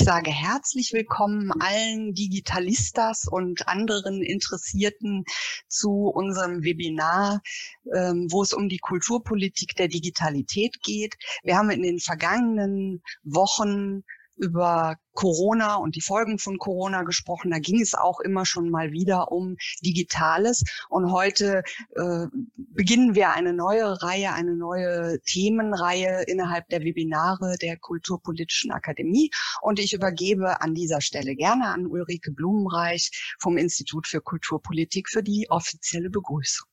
Ich sage herzlich willkommen allen Digitalistas und anderen Interessierten zu unserem Webinar, ähm, wo es um die Kulturpolitik der Digitalität geht. Wir haben in den vergangenen Wochen über Corona und die Folgen von Corona gesprochen. Da ging es auch immer schon mal wieder um Digitales. Und heute äh, beginnen wir eine neue Reihe, eine neue Themenreihe innerhalb der Webinare der Kulturpolitischen Akademie. Und ich übergebe an dieser Stelle gerne an Ulrike Blumenreich vom Institut für Kulturpolitik für die offizielle Begrüßung.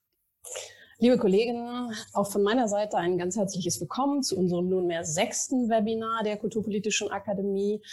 Liebe Kolleginnen, auch von meiner Seite ein ganz herzliches Willkommen zu unserem nunmehr sechsten Webinar der Kulturpolitischen Akademie.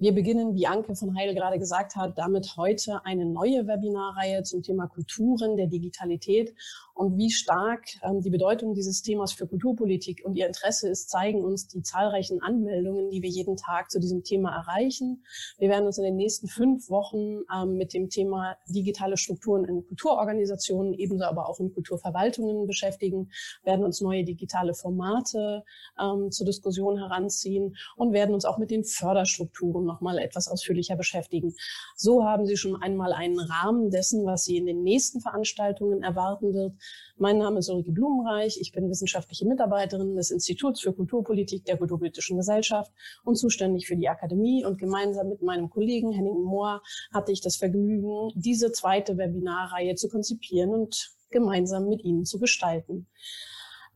Wir beginnen, wie Anke von Heil gerade gesagt hat, damit heute eine neue Webinarreihe zum Thema Kulturen der Digitalität und wie stark ähm, die Bedeutung dieses Themas für Kulturpolitik und ihr Interesse ist, zeigen uns die zahlreichen Anmeldungen, die wir jeden Tag zu diesem Thema erreichen. Wir werden uns in den nächsten fünf Wochen ähm, mit dem Thema digitale Strukturen in Kulturorganisationen, ebenso aber auch in Kulturverwaltungen beschäftigen, werden uns neue digitale Formate ähm, zur Diskussion heranziehen und werden uns auch mit den Förderstrukturen noch mal etwas ausführlicher beschäftigen. So haben Sie schon einmal einen Rahmen dessen, was Sie in den nächsten Veranstaltungen erwarten wird. Mein Name ist Ulrike Blumenreich. Ich bin wissenschaftliche Mitarbeiterin des Instituts für Kulturpolitik der Kulturpolitischen Gesellschaft und zuständig für die Akademie. Und gemeinsam mit meinem Kollegen Henning Mohr hatte ich das Vergnügen, diese zweite Webinarreihe zu konzipieren und gemeinsam mit Ihnen zu gestalten.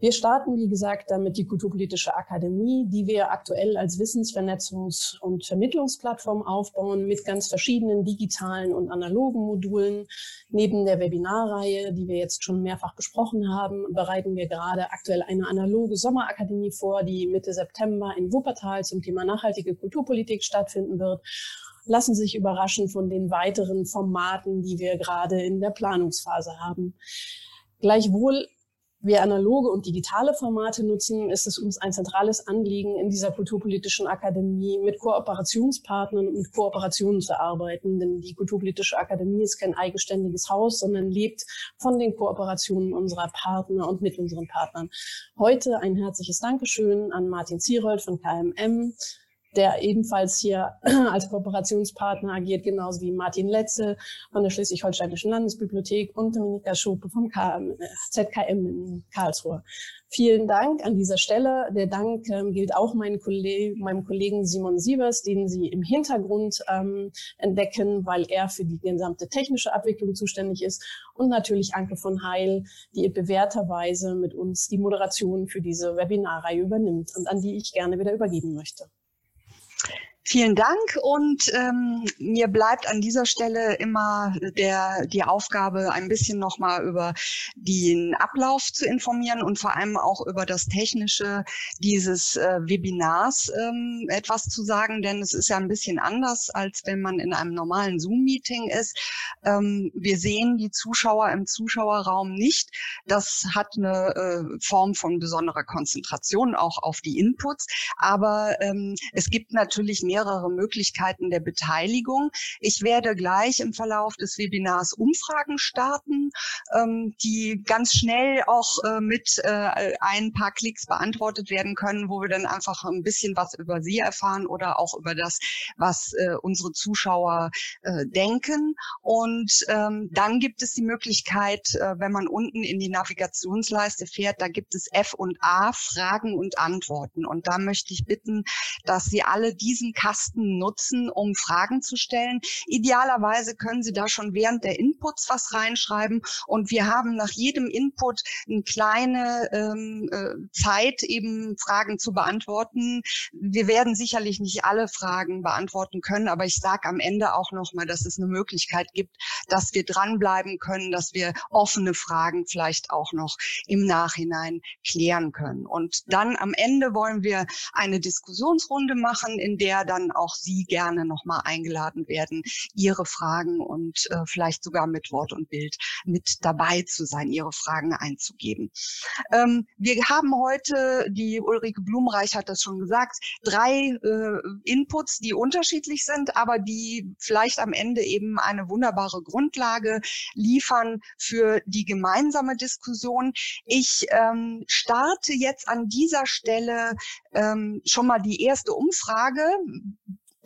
Wir starten, wie gesagt, damit die Kulturpolitische Akademie, die wir aktuell als Wissensvernetzungs- und Vermittlungsplattform aufbauen mit ganz verschiedenen digitalen und analogen Modulen. Neben der Webinarreihe, die wir jetzt schon mehrfach besprochen haben, bereiten wir gerade aktuell eine analoge Sommerakademie vor, die Mitte September in Wuppertal zum Thema nachhaltige Kulturpolitik stattfinden wird lassen sich überraschen von den weiteren Formaten, die wir gerade in der Planungsphase haben. Gleichwohl wir analoge und digitale Formate nutzen, ist es uns ein zentrales Anliegen, in dieser kulturpolitischen Akademie mit Kooperationspartnern und Kooperationen zu arbeiten. Denn die kulturpolitische Akademie ist kein eigenständiges Haus, sondern lebt von den Kooperationen unserer Partner und mit unseren Partnern. Heute ein herzliches Dankeschön an Martin Zierold von KMM, der ebenfalls hier als Kooperationspartner agiert, genauso wie Martin Letze von der Schleswig-Holsteinischen Landesbibliothek und Dominika Schope vom KM, ZKM in Karlsruhe. Vielen Dank an dieser Stelle. Der Dank ähm, gilt auch meinem, Kolleg meinem Kollegen Simon Sievers, den Sie im Hintergrund ähm, entdecken, weil er für die gesamte technische Abwicklung zuständig ist. Und natürlich Anke von Heil, die bewährterweise mit uns die Moderation für diese Webinarreihe übernimmt und an die ich gerne wieder übergeben möchte. Vielen Dank und ähm, mir bleibt an dieser Stelle immer der die Aufgabe, ein bisschen nochmal über den Ablauf zu informieren und vor allem auch über das Technische dieses äh, Webinars ähm, etwas zu sagen, denn es ist ja ein bisschen anders, als wenn man in einem normalen Zoom-Meeting ist. Ähm, wir sehen die Zuschauer im Zuschauerraum nicht. Das hat eine äh, Form von besonderer Konzentration auch auf die Inputs, aber ähm, es gibt natürlich mehr mehrere Möglichkeiten der Beteiligung. Ich werde gleich im Verlauf des Webinars Umfragen starten, ähm, die ganz schnell auch äh, mit äh, ein paar Klicks beantwortet werden können, wo wir dann einfach ein bisschen was über Sie erfahren oder auch über das, was äh, unsere Zuschauer äh, denken. Und ähm, dann gibt es die Möglichkeit, äh, wenn man unten in die Navigationsleiste fährt, da gibt es F und A, Fragen und Antworten. Und da möchte ich bitten, dass Sie alle diesen Kasten nutzen, um Fragen zu stellen. Idealerweise können Sie da schon während der Inputs was reinschreiben und wir haben nach jedem Input eine kleine ähm, äh, Zeit, eben Fragen zu beantworten. Wir werden sicherlich nicht alle Fragen beantworten können, aber ich sage am Ende auch nochmal, dass es eine Möglichkeit gibt, dass wir dranbleiben können, dass wir offene Fragen vielleicht auch noch im Nachhinein klären können. Und dann am Ende wollen wir eine Diskussionsrunde machen, in der dann auch Sie gerne nochmal eingeladen werden, Ihre Fragen und äh, vielleicht sogar mit Wort und Bild mit dabei zu sein, Ihre Fragen einzugeben. Ähm, wir haben heute, die Ulrike Blumreich hat das schon gesagt, drei äh, Inputs, die unterschiedlich sind, aber die vielleicht am Ende eben eine wunderbare Grundlage liefern für die gemeinsame Diskussion. Ich ähm, starte jetzt an dieser Stelle ähm, schon mal die erste Umfrage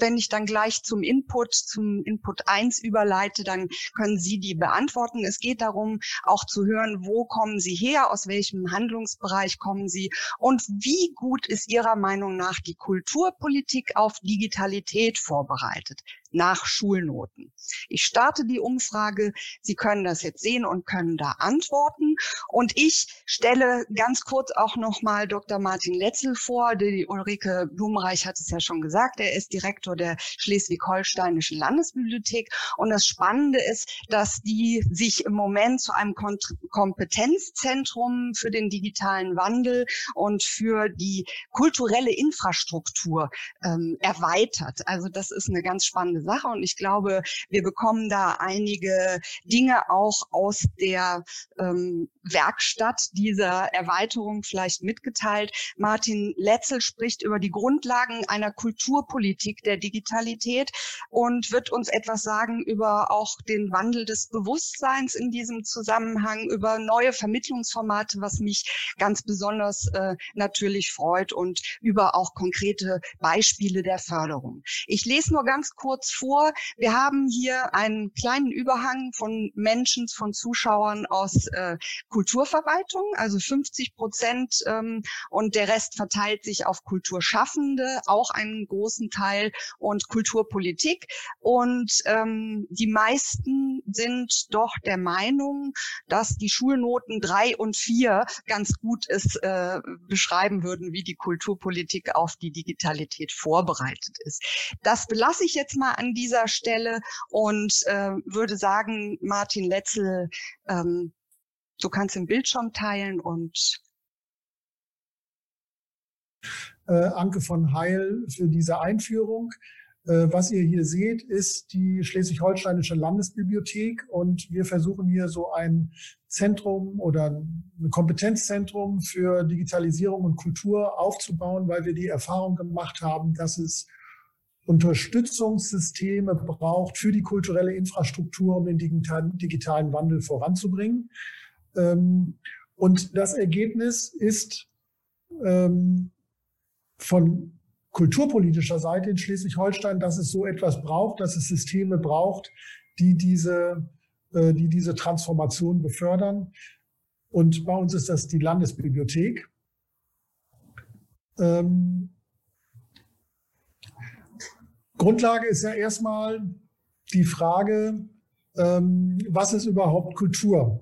wenn ich dann gleich zum Input, zum Input 1 überleite, dann können Sie die beantworten. Es geht darum, auch zu hören, wo kommen Sie her, aus welchem Handlungsbereich kommen Sie und wie gut ist Ihrer Meinung nach die Kulturpolitik auf Digitalität vorbereitet nach Schulnoten. Ich starte die Umfrage. Sie können das jetzt sehen und können da antworten. Und ich stelle ganz kurz auch nochmal Dr. Martin Letzel vor. Die Ulrike Blumenreich hat es ja schon gesagt. Er ist Direktor der Schleswig-Holsteinischen Landesbibliothek. Und das Spannende ist, dass die sich im Moment zu einem Kompetenzzentrum für den digitalen Wandel und für die kulturelle Infrastruktur ähm, erweitert. Also das ist eine ganz spannende spannende Sache und ich glaube, wir bekommen da einige Dinge auch aus der ähm, Werkstatt dieser Erweiterung vielleicht mitgeteilt. Martin Letzel spricht über die Grundlagen einer Kulturpolitik der Digitalität und wird uns etwas sagen über auch den Wandel des Bewusstseins in diesem Zusammenhang, über neue Vermittlungsformate, was mich ganz besonders äh, natürlich freut und über auch konkrete Beispiele der Förderung. Ich lese nur ganz kurz kurz vor. Wir haben hier einen kleinen Überhang von Menschen, von Zuschauern aus äh, Kulturverwaltung, also 50 Prozent ähm, und der Rest verteilt sich auf Kulturschaffende, auch einen großen Teil und Kulturpolitik. Und ähm, die meisten sind doch der Meinung, dass die Schulnoten drei und vier ganz gut ist, äh, beschreiben würden, wie die Kulturpolitik auf die Digitalität vorbereitet ist. Das belasse ich jetzt mal an dieser Stelle und äh, würde sagen, Martin Letzel, ähm, du kannst den Bildschirm teilen und äh, Anke von Heil für diese Einführung. Äh, was ihr hier seht, ist die Schleswig-Holsteinische Landesbibliothek und wir versuchen hier so ein Zentrum oder ein Kompetenzzentrum für Digitalisierung und Kultur aufzubauen, weil wir die Erfahrung gemacht haben, dass es Unterstützungssysteme braucht für die kulturelle Infrastruktur, um den digitalen, Wandel voranzubringen. Ähm, und das Ergebnis ist ähm, von kulturpolitischer Seite in Schleswig-Holstein, dass es so etwas braucht, dass es Systeme braucht, die diese, äh, die diese Transformation befördern. Und bei uns ist das die Landesbibliothek. Ähm, Grundlage ist ja erstmal die Frage, ähm, was ist überhaupt Kultur?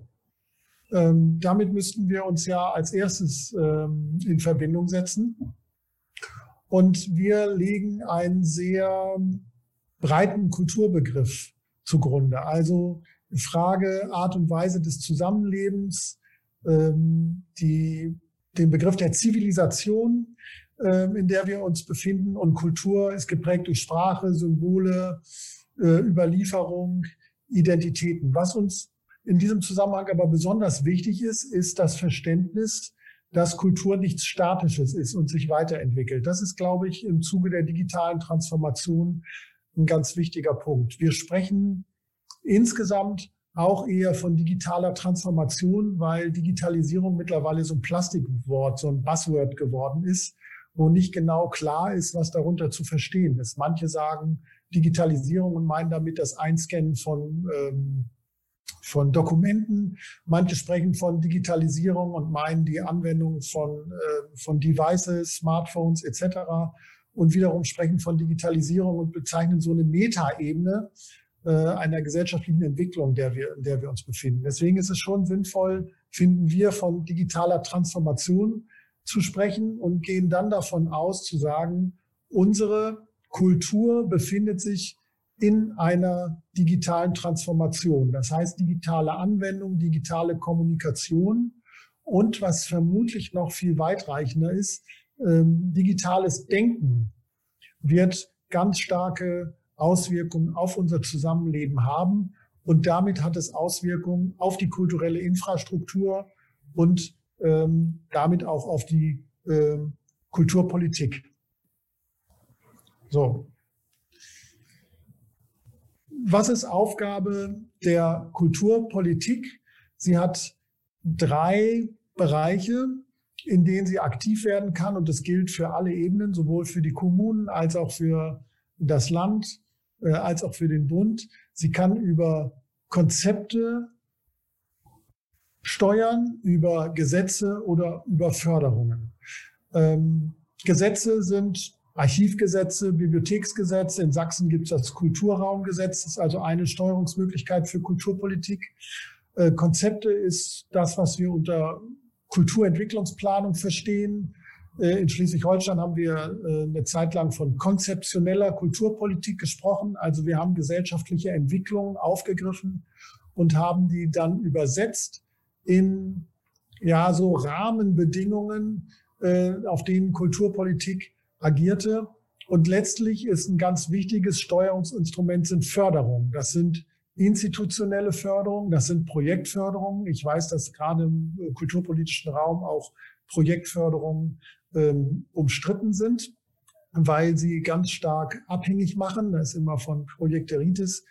Ähm, damit müssten wir uns ja als erstes ähm, in Verbindung setzen. Und wir legen einen sehr breiten Kulturbegriff zugrunde. Also Frage, Art und Weise des Zusammenlebens, ähm, die, den Begriff der Zivilisation, in der wir uns befinden. Und Kultur ist geprägt durch Sprache, Symbole, äh, Überlieferung, Identitäten. Was uns in diesem Zusammenhang aber besonders wichtig ist, ist das Verständnis, dass Kultur nichts Statisches ist und sich weiterentwickelt. Das ist, glaube ich, im Zuge der digitalen Transformation ein ganz wichtiger Punkt. Wir sprechen insgesamt auch eher von digitaler Transformation, weil Digitalisierung mittlerweile so ein Plastikwort, so ein Buzzword geworden ist wo nicht genau klar ist, was darunter zu verstehen ist. Manche sagen Digitalisierung und meinen damit das Einscannen von, ähm, von Dokumenten. Manche sprechen von Digitalisierung und meinen die Anwendung von, äh, von Devices, Smartphones etc. Und wiederum sprechen von Digitalisierung und bezeichnen so eine Metaebene äh, einer gesellschaftlichen Entwicklung, der wir, in der wir uns befinden. Deswegen ist es schon sinnvoll, finden wir, von digitaler Transformation zu sprechen und gehen dann davon aus zu sagen, unsere Kultur befindet sich in einer digitalen Transformation. Das heißt digitale Anwendung, digitale Kommunikation und was vermutlich noch viel weitreichender ist, ähm, digitales Denken wird ganz starke Auswirkungen auf unser Zusammenleben haben und damit hat es Auswirkungen auf die kulturelle Infrastruktur und ähm, damit auch auf die ähm, Kulturpolitik. So. Was ist Aufgabe der Kulturpolitik? Sie hat drei Bereiche, in denen sie aktiv werden kann und das gilt für alle Ebenen, sowohl für die Kommunen als auch für das Land äh, als auch für den Bund. Sie kann über Konzepte steuern, über Gesetze oder über Förderungen. Ähm, Gesetze sind Archivgesetze, Bibliotheksgesetze. In Sachsen gibt es das Kulturraumgesetz, das ist also eine Steuerungsmöglichkeit für Kulturpolitik. Äh, Konzepte ist das, was wir unter Kulturentwicklungsplanung verstehen. Äh, in Schleswig-Holstein haben wir äh, eine Zeit lang von konzeptioneller Kulturpolitik gesprochen. Also wir haben gesellschaftliche Entwicklungen aufgegriffen und haben die dann übersetzt in ja so Rahmenbedingungen, äh, auf denen Kulturpolitik agierte. Und letztlich ist ein ganz wichtiges Steuerungsinstrument sind Förderungen. Das sind institutionelle Förderungen, das sind Projektförderungen. Ich weiß, dass gerade im kulturpolitischen Raum auch Projektförderungen ähm, umstritten sind, weil sie ganz stark abhängig machen. Da ist immer von Projekteritis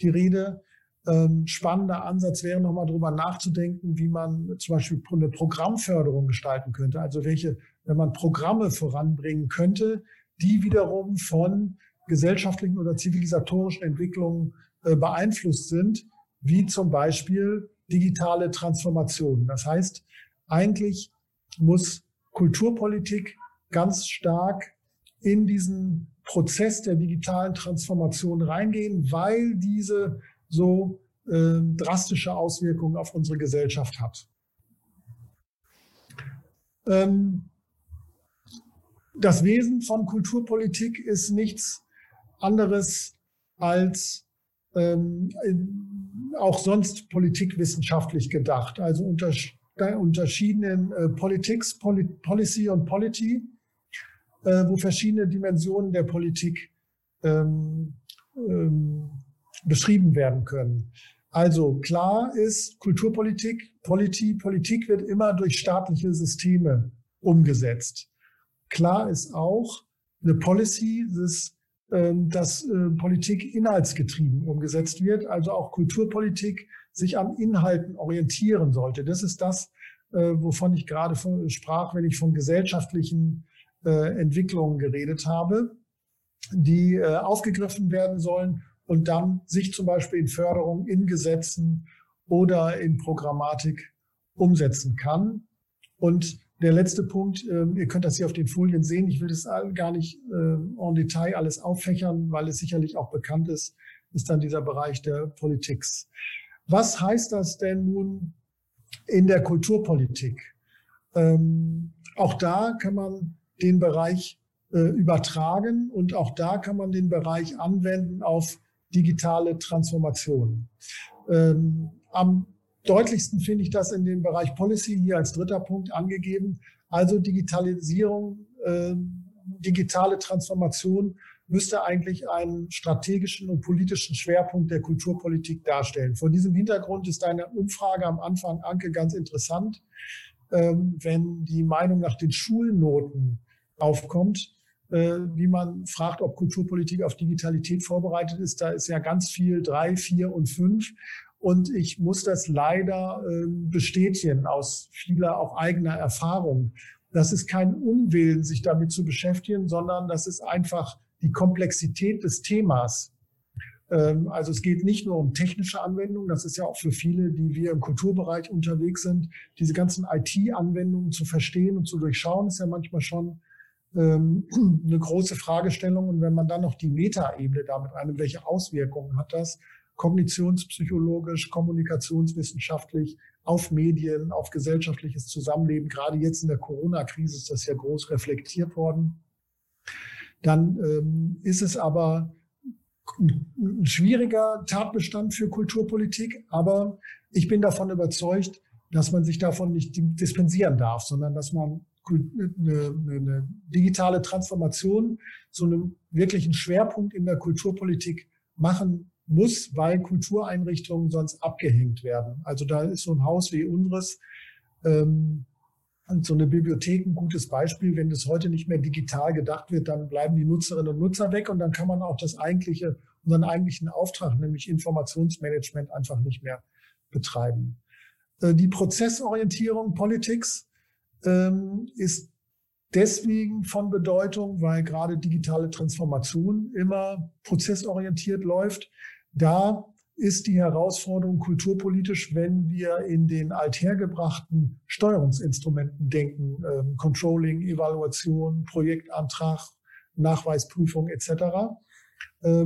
die Rede. Ähm, spannender Ansatz wäre nochmal drüber nachzudenken, wie man zum Beispiel eine Programmförderung gestalten könnte. Also welche, wenn man Programme voranbringen könnte, die wiederum von gesellschaftlichen oder zivilisatorischen Entwicklungen äh, beeinflusst sind, wie zum Beispiel digitale Transformation. Das heißt, eigentlich muss Kulturpolitik ganz stark in diesen Prozess der digitalen Transformation reingehen, weil diese so äh, drastische Auswirkungen auf unsere Gesellschaft hat. Ähm, das Wesen von Kulturpolitik ist nichts anderes als ähm, auch sonst politikwissenschaftlich gedacht. Also unter unterschiedenen äh, Politics, Poli Policy und Polity, äh, wo verschiedene Dimensionen der Politik ähm, ähm, beschrieben werden können. Also klar ist Kulturpolitik, Politi, Politik wird immer durch staatliche Systeme umgesetzt. Klar ist auch eine Policy, ist, ähm, dass äh, Politik inhaltsgetrieben umgesetzt wird, also auch Kulturpolitik sich an Inhalten orientieren sollte. Das ist das, äh, wovon ich gerade sprach, wenn ich von gesellschaftlichen äh, Entwicklungen geredet habe, die aufgegriffen werden sollen und dann sich zum Beispiel in Förderung, in Gesetzen oder in Programmatik umsetzen kann. Und der letzte Punkt, äh, ihr könnt das hier auf den Folien sehen, ich will das gar nicht äh, en Detail alles auffächern, weil es sicherlich auch bekannt ist, ist dann dieser Bereich der Politiks. Was heißt das denn nun in der Kulturpolitik? Ähm, auch da kann man den Bereich äh, übertragen und auch da kann man den Bereich anwenden auf digitale Transformation. Ähm, am deutlichsten finde ich das in dem Bereich Policy hier als dritter Punkt angegeben. Also Digitalisierung, äh, digitale Transformation müsste eigentlich einen strategischen und politischen Schwerpunkt der Kulturpolitik darstellen. Vor diesem Hintergrund ist eine Umfrage am Anfang, Anke, ganz interessant. Ähm, wenn die Meinung nach den Schulnoten aufkommt, wie man fragt, ob Kulturpolitik auf Digitalität vorbereitet ist, da ist ja ganz viel drei, vier und fünf. Und ich muss das leider ähm, bestätigen aus vieler auch eigener Erfahrung. Das ist kein Unwillen, sich damit zu beschäftigen, sondern das ist einfach die Komplexität des Themas. Ähm, also es geht nicht nur um technische Anwendungen, das ist ja auch für viele, die wir im Kulturbereich unterwegs sind, diese ganzen IT-Anwendungen zu verstehen und zu durchschauen, ist ja manchmal schon eine große Fragestellung. Und wenn man dann noch die Metaebene damit einnimmt, welche Auswirkungen hat das kognitionspsychologisch, kommunikationswissenschaftlich, auf Medien, auf gesellschaftliches Zusammenleben. Gerade jetzt in der Corona-Krise ist das ja groß reflektiert worden. Dann ähm, ist es aber ein schwieriger Tatbestand für Kulturpolitik, aber ich bin davon überzeugt, dass man sich davon nicht dispensieren darf, sondern dass man eine, eine digitale Transformation zu einem wirklichen Schwerpunkt in der Kulturpolitik machen muss, weil Kultureinrichtungen sonst abgehängt werden. Also da ist so ein Haus wie unseres ähm, und so eine Bibliothek ein gutes Beispiel. Wenn das heute nicht mehr digital gedacht wird, dann bleiben die Nutzerinnen und Nutzer weg und dann kann man auch das eigentliche, unseren eigentlichen Auftrag, nämlich Informationsmanagement, einfach nicht mehr betreiben. Äh, die Prozessorientierung Politics ähm, ist deswegen von Bedeutung, weil gerade digitale Transformation immer prozessorientiert läuft. Da ist die Herausforderung kulturpolitisch, wenn wir in den althergebrachten Steuerungsinstrumenten denken, ähm, Controlling, Evaluation, Projektantrag, Nachweisprüfung etc.,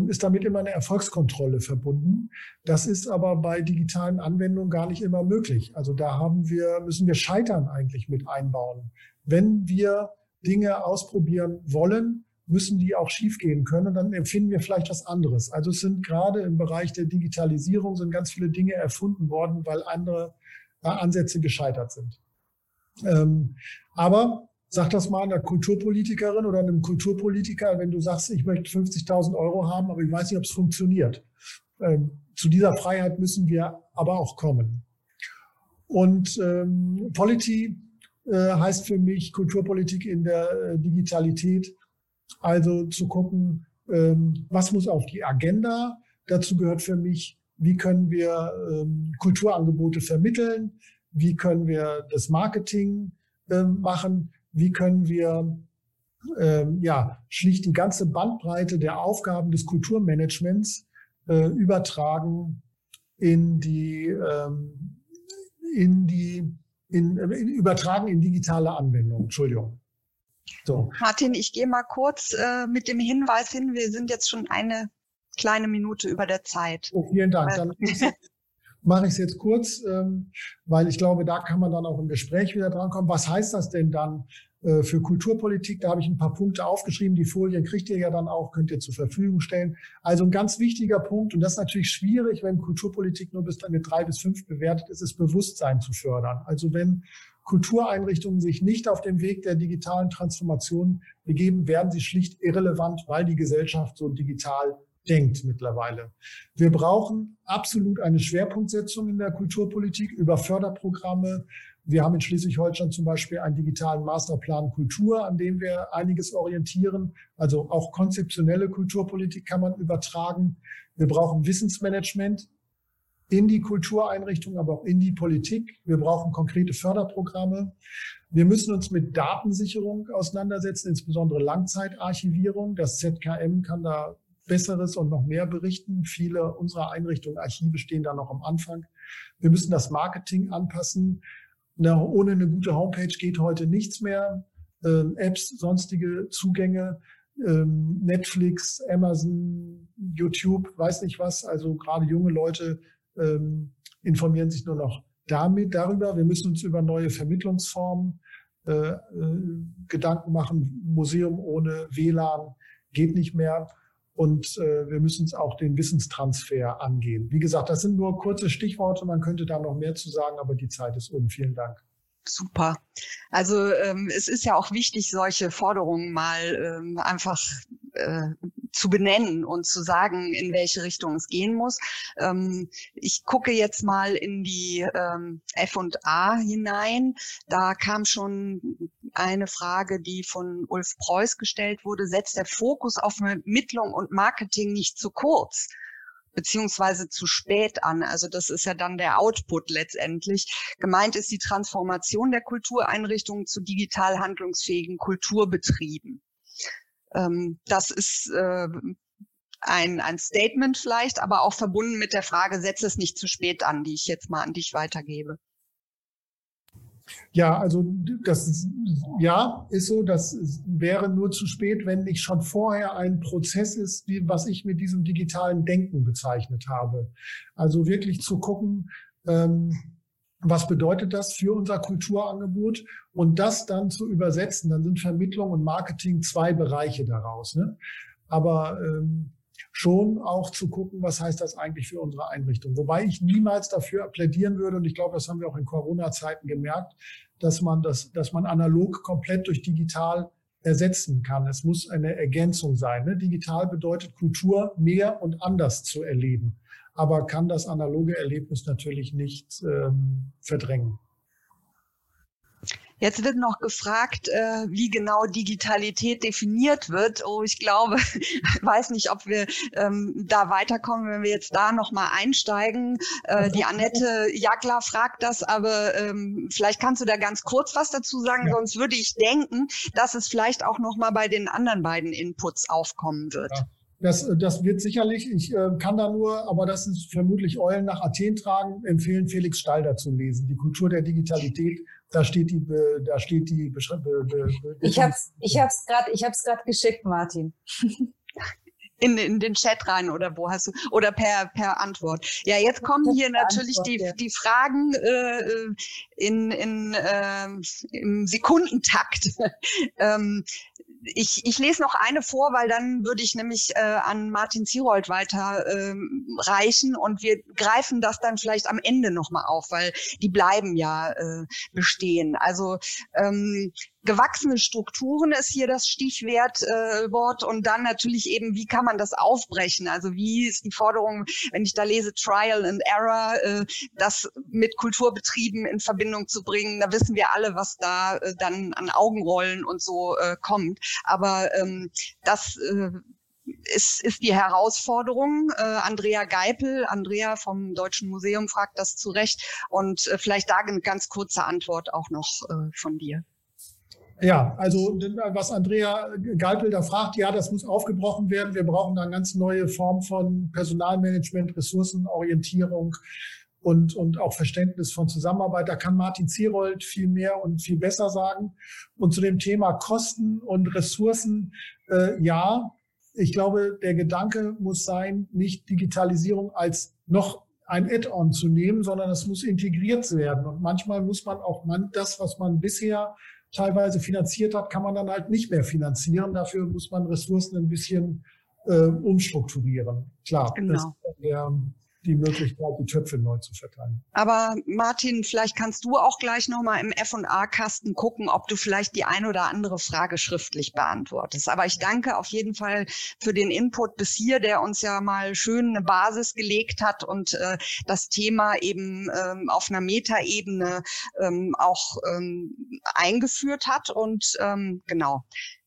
ist damit immer eine Erfolgskontrolle verbunden. Das ist aber bei digitalen Anwendungen gar nicht immer möglich. Also da haben wir, müssen wir Scheitern eigentlich mit einbauen. Wenn wir Dinge ausprobieren wollen, müssen die auch schiefgehen können und dann empfinden wir vielleicht was anderes. Also es sind gerade im Bereich der Digitalisierung sind ganz viele Dinge erfunden worden, weil andere äh, Ansätze gescheitert sind. Ähm, aber sag das mal einer Kulturpolitikerin oder einem Kulturpolitiker, wenn du sagst, ich möchte 50.000 Euro haben, aber ich weiß nicht, ob es funktioniert. Ähm, zu dieser Freiheit müssen wir aber auch kommen. Und ähm, Polity äh, heißt für mich Kulturpolitik in der äh, Digitalität also zu gucken, ähm, was muss auf die Agenda. Dazu gehört für mich, wie können wir ähm, Kulturangebote vermitteln, wie können wir das Marketing ähm, machen, wie können wir ja schlicht die ganze Bandbreite der Aufgaben des Kulturmanagements äh, übertragen in die in die in, in, übertragen in digitale Anwendungen. Entschuldigung. So. Martin, ich gehe mal kurz äh, mit dem Hinweis hin, wir sind jetzt schon eine kleine Minute über der Zeit. Oh, vielen Dank. Dann mache ich es jetzt kurz, ähm, weil ich glaube, da kann man dann auch im Gespräch wieder drankommen. Was heißt das denn dann äh, für Kulturpolitik? Da habe ich ein paar Punkte aufgeschrieben. Die Folien kriegt ihr ja dann auch, könnt ihr zur Verfügung stellen. Also ein ganz wichtiger Punkt, und das ist natürlich schwierig, wenn Kulturpolitik nur bis dann mit drei bis fünf bewertet ist, ist Bewusstsein zu fördern. Also wenn Kultureinrichtungen sich nicht auf dem Weg der digitalen Transformation begeben, werden sie schlicht irrelevant, weil die Gesellschaft so digital denkt mittlerweile. Wir brauchen absolut eine Schwerpunktsetzung in der Kulturpolitik über Förderprogramme. Wir haben in Schleswig-Holstein zum Beispiel einen digitalen Masterplan Kultur, an dem wir einiges orientieren. Also auch konzeptionelle Kulturpolitik kann man übertragen. Wir brauchen Wissensmanagement in die Kultureinrichtungen, aber auch in die Politik. Wir brauchen konkrete Förderprogramme. Wir müssen uns mit Datensicherung auseinandersetzen, insbesondere Langzeitarchivierung. Das ZKM kann da Besseres und noch mehr berichten. Viele unserer Einrichtungen, Archive stehen da noch am Anfang. Wir müssen das Marketing anpassen. Na, ohne eine gute Homepage geht heute nichts mehr. Ähm, Apps, sonstige Zugänge, ähm, Netflix, Amazon, YouTube, weiß nicht was. Also gerade junge Leute ähm, informieren sich nur noch damit darüber. Wir müssen uns über neue Vermittlungsformen äh, äh, Gedanken machen. Museum ohne WLAN geht nicht mehr. Und äh, wir müssen uns auch den Wissenstransfer angehen. Wie gesagt, das sind nur kurze Stichworte. Man könnte da noch mehr zu sagen, aber die Zeit ist um. Vielen Dank. Super. Also ähm, es ist ja auch wichtig, solche Forderungen mal ähm, einfach äh, zu benennen und zu sagen, in welche Richtung es gehen muss. Ähm, ich gucke jetzt mal in die ähm, F&A hinein. Da kam schon eine Frage, die von Ulf Preuß gestellt wurde. Setzt der Fokus auf Vermittlung und Marketing nicht zu kurz? Beziehungsweise zu spät an. Also das ist ja dann der Output letztendlich. Gemeint ist die Transformation der Kultureinrichtungen zu digital handlungsfähigen Kulturbetrieben. Ähm, das ist äh, ein, ein Statement vielleicht, aber auch verbunden mit der Frage, setze es nicht zu spät an, die ich jetzt mal an dich weitergebe. Ja, also das ist, ja, ist so. Das wäre nur zu spät, wenn nicht schon vorher ein Prozess ist, wie, was ich mit diesem digitalen Denken bezeichnet habe. Also wirklich zu gucken, ähm, was bedeutet das für unser Kulturangebot und das dann zu übersetzen. Dann sind Vermittlung und Marketing zwei Bereiche daraus. Ne? Aber ähm, schon auch zu gucken, was heißt das eigentlich für unsere Einrichtung. Wobei ich niemals dafür plädieren würde, und ich glaube, das haben wir auch in Corona-Zeiten gemerkt, dass man das, dass man analog komplett durch digital ersetzen kann. Es muss eine Ergänzung sein. Ne? Digital bedeutet Kultur mehr und anders zu erleben, aber kann das analoge Erlebnis natürlich nicht ähm, verdrängen. Jetzt wird noch gefragt, äh, wie genau Digitalität definiert wird. Oh, ich glaube, weiß nicht, ob wir ähm, da weiterkommen, wenn wir jetzt da noch mal einsteigen. Äh, die Annette Jagler fragt das, aber ähm, vielleicht kannst du da ganz kurz was dazu sagen, ja. sonst würde ich denken, dass es vielleicht auch noch mal bei den anderen beiden Inputs aufkommen wird. Ja. Das, das wird sicherlich, ich äh, kann da nur, aber das ist vermutlich Eulen nach Athen tragen, empfehlen Felix Stalder zu lesen. Die Kultur der Digitalität, da steht die, da steht die. Be, be, ich hab's, ich hab's gerade, ich hab's gerade geschickt, Martin. in, in den Chat rein oder wo hast du oder per per Antwort. Ja, jetzt kommen hier natürlich Antwort, die ja. die Fragen äh, in in äh, im Sekundentakt. ähm, ich, ich lese noch eine vor, weil dann würde ich nämlich äh, an Martin Zierold weiter ähm, reichen und wir greifen das dann vielleicht am Ende nochmal auf, weil die bleiben ja äh, bestehen. Also ähm, gewachsene Strukturen ist hier das Stichwort äh, Wort und dann natürlich eben, wie kann man das aufbrechen? Also wie ist die Forderung, wenn ich da lese Trial and Error, äh, das mit Kulturbetrieben in Verbindung zu bringen? Da wissen wir alle, was da äh, dann an Augenrollen und so äh, kommt. Aber ähm, das äh, ist, ist die Herausforderung. Äh, Andrea Geipel, Andrea vom Deutschen Museum fragt das zu Recht und äh, vielleicht da eine ganz kurze Antwort auch noch äh, von dir. Ja, also was Andrea Geipel da fragt, ja, das muss aufgebrochen werden. Wir brauchen da eine ganz neue Form von Personalmanagement, Ressourcenorientierung und, und auch Verständnis von Zusammenarbeit. Da kann Martin Zierold viel mehr und viel besser sagen. Und zu dem Thema Kosten und Ressourcen, äh, ja, ich glaube, der Gedanke muss sein, nicht Digitalisierung als noch ein Add-on zu nehmen, sondern es muss integriert werden. Und manchmal muss man auch man, das, was man bisher teilweise finanziert hat, kann man dann halt nicht mehr finanzieren. Dafür muss man Ressourcen ein bisschen äh, umstrukturieren. Klar, genau. das ist der, die Möglichkeit, die Töpfe neu zu verteilen. Aber Martin, vielleicht kannst du auch gleich nochmal im F&A-Kasten gucken, ob du vielleicht die ein oder andere Frage schriftlich beantwortest. Aber ich danke auf jeden Fall für den Input bis hier, der uns ja mal schön eine Basis gelegt hat und äh, das Thema eben ähm, auf einer Metaebene ähm, auch ähm, eingeführt hat. Und ähm, genau,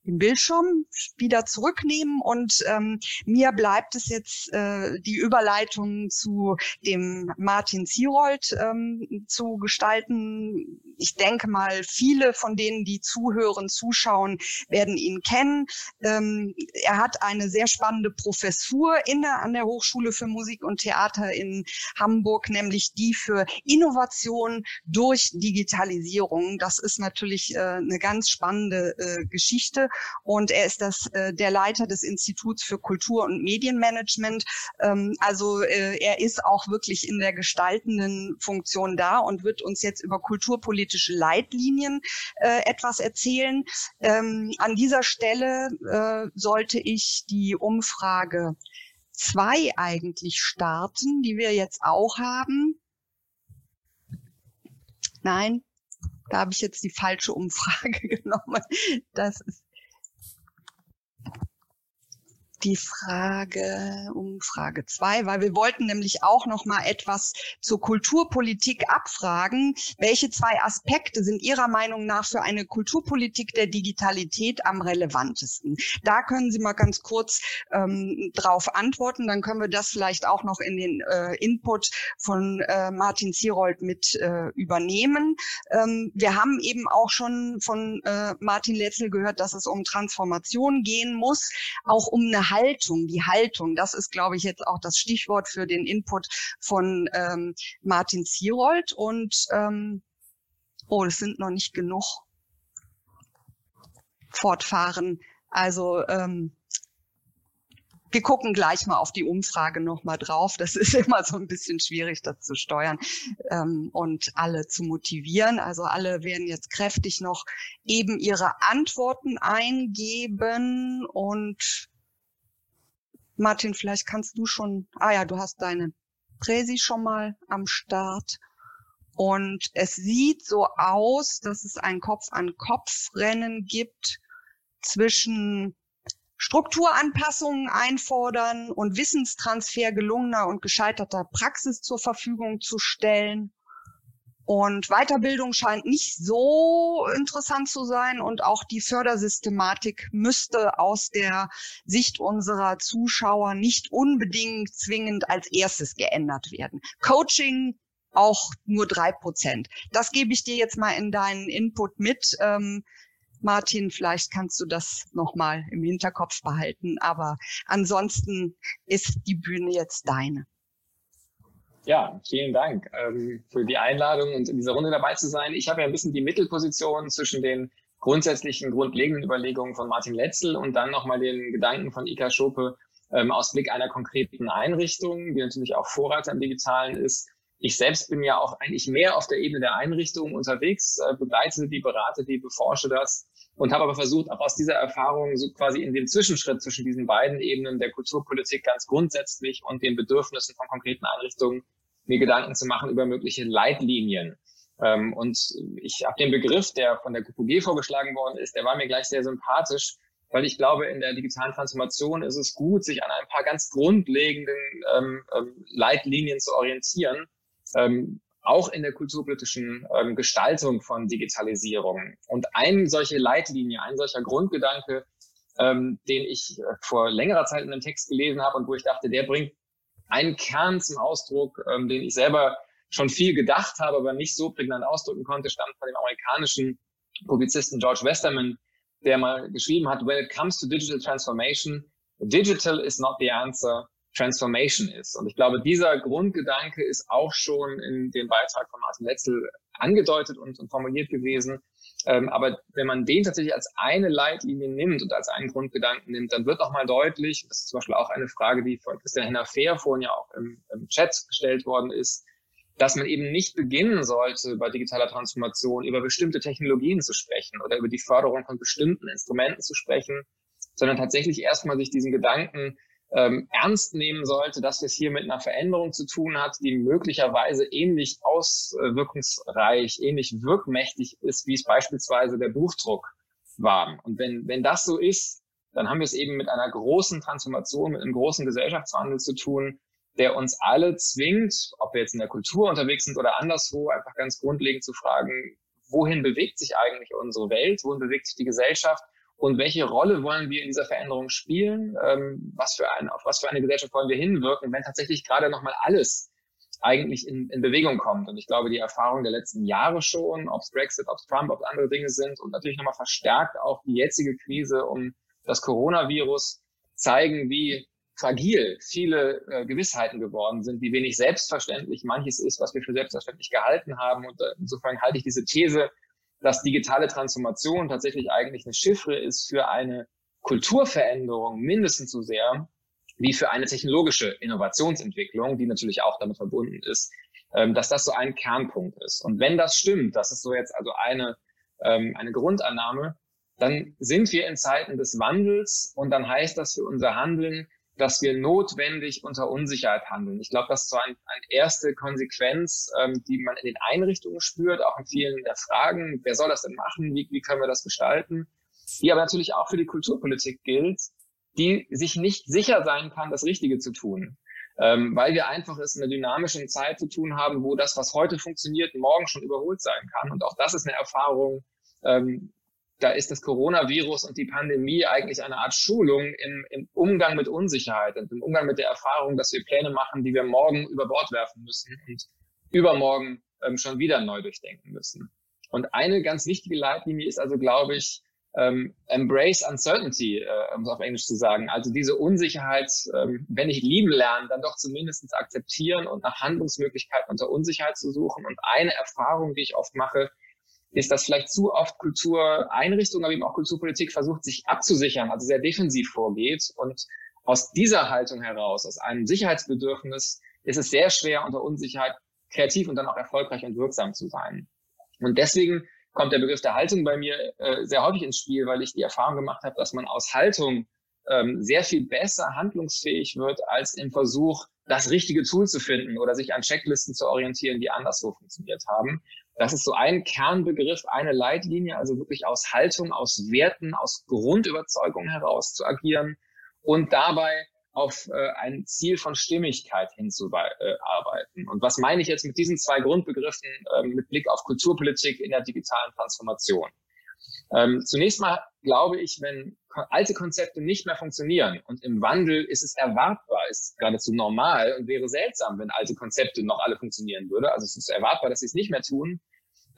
den Bildschirm wieder zurücknehmen und ähm, mir bleibt es jetzt äh, die Überleitung zu dem Martin Zierold ähm, zu gestalten. Ich denke mal, viele von denen, die zuhören, zuschauen, werden ihn kennen. Ähm, er hat eine sehr spannende Professur inne an der Hochschule für Musik und Theater in Hamburg, nämlich die für Innovation durch Digitalisierung. Das ist natürlich äh, eine ganz spannende äh, Geschichte und er ist das, äh, der Leiter des Instituts für Kultur- und Medienmanagement. Ähm, also äh, er ist auch wirklich in der gestaltenden Funktion da und wird uns jetzt über kulturpolitische Leitlinien äh, etwas erzählen. Ähm, an dieser Stelle äh, sollte ich die Umfrage zwei eigentlich starten, die wir jetzt auch haben. Nein, da habe ich jetzt die falsche Umfrage genommen. Das ist die Frage um Frage zwei, weil wir wollten nämlich auch noch mal etwas zur Kulturpolitik abfragen. Welche zwei Aspekte sind Ihrer Meinung nach für eine Kulturpolitik der Digitalität am relevantesten? Da können Sie mal ganz kurz ähm, drauf antworten. Dann können wir das vielleicht auch noch in den äh, Input von äh, Martin Zierold mit äh, übernehmen. Ähm, wir haben eben auch schon von äh, Martin Letzel gehört, dass es um Transformation gehen muss, auch um eine Haltung, die Haltung, das ist, glaube ich, jetzt auch das Stichwort für den Input von ähm, Martin Zierold. Und ähm, oh, das sind noch nicht genug. Fortfahren. Also ähm, wir gucken gleich mal auf die Umfrage nochmal drauf. Das ist immer so ein bisschen schwierig, das zu steuern ähm, und alle zu motivieren. Also alle werden jetzt kräftig noch eben ihre Antworten eingeben und Martin, vielleicht kannst du schon, ah ja, du hast deine Präsi schon mal am Start. Und es sieht so aus, dass es ein Kopf-an-Kopf-Rennen gibt zwischen Strukturanpassungen einfordern und Wissenstransfer gelungener und gescheiterter Praxis zur Verfügung zu stellen Und Weiterbildung scheint nicht so interessant zu sein und auch die Fördersystematik müsste aus der Sicht unserer Zuschauer nicht unbedingt zwingend als erstes geändert werden. Coaching auch nur drei Prozent. Das gebe ich dir jetzt mal in deinen Input mit. Ähm, Martin, vielleicht kannst du das nochmal im Hinterkopf behalten. Aber ansonsten ist die Bühne jetzt deine. Ja, vielen Dank ähm, für die Einladung und in dieser Runde dabei zu sein. Ich habe ja ein bisschen die Mittelposition zwischen den grundsätzlichen, grundlegenden Überlegungen von Martin Letzel und dann nochmal den Gedanken von Ika Schope ähm, aus Blick einer konkreten Einrichtung, die natürlich auch Vorreiter im Digitalen ist. Ich selbst bin ja auch eigentlich mehr auf der Ebene der Einrichtung unterwegs, äh, begleite die, berate die, beforsche das und habe aber versucht, auch aus dieser Erfahrung so quasi in dem Zwischenschritt zwischen diesen beiden Ebenen der Kulturpolitik ganz grundsätzlich und den Bedürfnissen von konkreten Einrichtungen mir Gedanken zu machen über mögliche Leitlinien. Ähm, und ich habe den Begriff, der von der KPG vorgeschlagen worden ist, der war mir gleich sehr sympathisch, weil ich glaube, in der digitalen Transformation ist es gut, sich an ein paar ganz grundlegenden ähm, ähm, Leitlinien zu orientieren, ähm, auch in der kulturpolitischen ähm, Gestaltung von Digitalisierung. Und eine solche Leitlinie, ein solcher Grundgedanke, ähm, den ich äh, vor längerer Zeit in einem Text gelesen habe und wo ich dachte, der bringt einen Kern zum Ausdruck, ähm, den ich selber schon viel gedacht habe, aber nicht so prägnant ausdrücken konnte, stammt von dem amerikanischen Publizisten George Westerman, der mal geschrieben hat, when it comes to digital transformation, digital is not the answer, transformation is. Und ich glaube, dieser Grundgedanke ist auch schon in dem Beitrag von Martin Letzel angedeutet und, und formuliert gewesen. Ähm, aber wenn man den tatsächlich als eine Leitlinie nimmt und als einen Grundgedanken nimmt, dann wird auch mal deutlich, das ist zum Beispiel auch eine Frage, die von Christian Henner-Fehr vorhin ja auch im, im Chat gestellt worden ist, dass man eben nicht beginnen sollte, bei digitaler Transformation über bestimmte Technologien zu sprechen oder über die Förderung von bestimmten Instrumenten zu sprechen, sondern tatsächlich erstmal sich diesen Gedanken ähm, ernst nehmen sollte, dass wir es hier mit einer Veränderung zu tun hat, die möglicherweise ähnlich auswirkungsreich, ähnlich wirkmächtig ist, wie es beispielsweise der Buchdruck war. Und wenn, wenn das so ist, dann haben wir es eben mit einer großen Transformation, mit einem großen Gesellschaftswandel zu tun, der uns alle zwingt, ob wir jetzt in der Kultur unterwegs sind oder anderswo, einfach ganz grundlegend zu fragen, wohin bewegt sich eigentlich unsere Welt, wohin bewegt sich die Gesellschaft und welche Rolle wollen wir in dieser Veränderung spielen? Ähm, was für ein, auf was für eine Gesellschaft wollen wir hinwirken, wenn tatsächlich gerade nochmal alles eigentlich in, in Bewegung kommt? Und ich glaube, die Erfahrung der letzten Jahre schon, ob es Brexit, ob es Trump, ob es andere Dinge sind und natürlich nochmal verstärkt auch die jetzige Krise um das Coronavirus zeigen, wie fragil viele äh, Gewissheiten geworden sind, wie wenig selbstverständlich manches ist, was wir für selbstverständlich gehalten haben. Und äh, insofern halte ich diese These dass digitale Transformation tatsächlich eigentlich eine Chiffre ist für eine Kulturveränderung mindestens so sehr wie für eine technologische Innovationsentwicklung, die natürlich auch damit verbunden ist, ähm, dass das so ein Kernpunkt ist. Und wenn das stimmt, das ist so jetzt also eine, ähm, eine Grundannahme, dann sind wir in Zeiten des Wandels und dann heißt das für unser Handeln, dass wir notwendig unter Unsicherheit handeln. Ich glaube, das ist so eine ein erste Konsequenz, ähm, die man in den Einrichtungen spürt, auch in vielen der Fragen, wer soll das denn machen, wie, wie können wir das gestalten, die aber natürlich auch für die Kulturpolitik gilt, die sich nicht sicher sein kann, das Richtige zu tun. Ähm, weil wir einfach es in einer dynamischen Zeit zu tun haben, wo das, was heute funktioniert, morgen schon überholt sein kann. Und auch das ist eine Erfahrung, ähm, da ist das Coronavirus und die Pandemie eigentlich eine Art Schulung im, im, Umgang mit Unsicherheit und im Umgang mit der Erfahrung, dass wir Pläne machen, die wir morgen über Bord werfen müssen und übermorgen ähm, schon wieder neu durchdenken müssen. Und eine ganz wichtige Leitlinie ist also, glaube ich, ähm, Embrace Uncertainty, äh, um es auf Englisch zu sagen. Also diese Unsicherheit, ähm, wenn ich lieben lernen, dann doch zumindest akzeptieren und nach Handlungsmöglichkeiten unter Unsicherheit zu suchen. Und eine Erfahrung, die ich oft mache, ist, dass vielleicht zu oft Kultureinrichtungen, aber eben auch Kulturpolitik versucht, sich abzusichern, also sehr defensiv vorgeht. Und aus dieser Haltung heraus, aus einem Sicherheitsbedürfnis, ist es sehr schwer, unter Unsicherheit kreativ und dann auch erfolgreich und wirksam zu sein. Und deswegen kommt der Begriff der Haltung bei mir äh, sehr häufig ins Spiel, weil ich die Erfahrung gemacht habe, dass man aus Haltung ähm, sehr viel besser handlungsfähig wird, als im Versuch, das richtige Tool zu finden oder sich an Checklisten zu orientieren, die anderswo funktioniert haben. Das ist so ein Kernbegriff, eine Leitlinie, also wirklich aus Haltung, aus Werten, aus Grundüberzeugung heraus zu agieren und dabei auf äh, ein Ziel von Stimmigkeit hinzuarbeiten. Und was meine ich jetzt mit diesen zwei Grundbegriffen äh, mit Blick auf Kulturpolitik in der digitalen Transformation? Ähm, zunächst mal glaube ich, wenn alte Konzepte nicht mehr funktionieren und im Wandel ist es erwartbar, ist es geradezu normal und wäre seltsam, wenn alte Konzepte noch alle funktionieren würde. Also es ist erwartbar, dass sie es nicht mehr tun.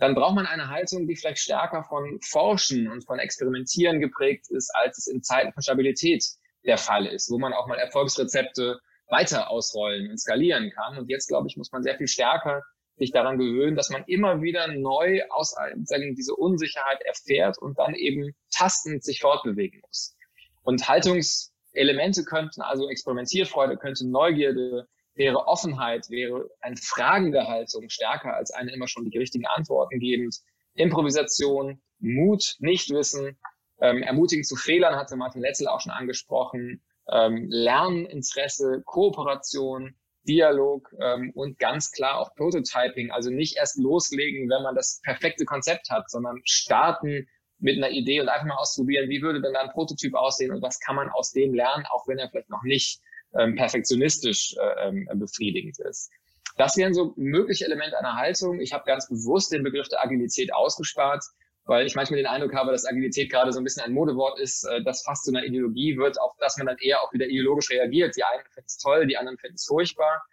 Dann braucht man eine Haltung, die vielleicht stärker von Forschen und von Experimentieren geprägt ist, als es in Zeiten von Stabilität der Fall ist, wo man auch mal Erfolgsrezepte weiter ausrollen und skalieren kann. Und jetzt, glaube ich, muss man sehr viel stärker sich daran gewöhnen, dass man immer wieder neu aus sagen, diese Unsicherheit erfährt und dann eben tastend sich fortbewegen muss. Und Haltungselemente könnten also Experimentierfreude, könnte Neugierde, wäre Offenheit, wäre eine fragende Haltung stärker als eine immer schon die richtigen Antworten gebend. Improvisation, Mut, Nichtwissen, ähm, ermutigen zu Fehlern hatte Martin Letzel auch schon angesprochen, ähm, Lerninteresse, Kooperation, Dialog ähm, und ganz klar auch Prototyping. Also nicht erst loslegen, wenn man das perfekte Konzept hat, sondern starten mit einer Idee und einfach mal ausprobieren, wie würde denn da ein Prototyp aussehen und was kann man aus dem lernen, auch wenn er vielleicht noch nicht ähm, perfektionistisch äh, ähm, befriedigend ist. Das wären so mögliche Elemente einer Haltung. Ich habe ganz bewusst den Begriff der Agilität ausgespart, weil ich manchmal den Eindruck habe, dass Agilität gerade so ein bisschen ein Modewort ist, äh, das fast zu einer Ideologie wird, auf das man dann eher auch wieder ideologisch reagiert. Die einen finden es toll, die anderen finden es furchtbar.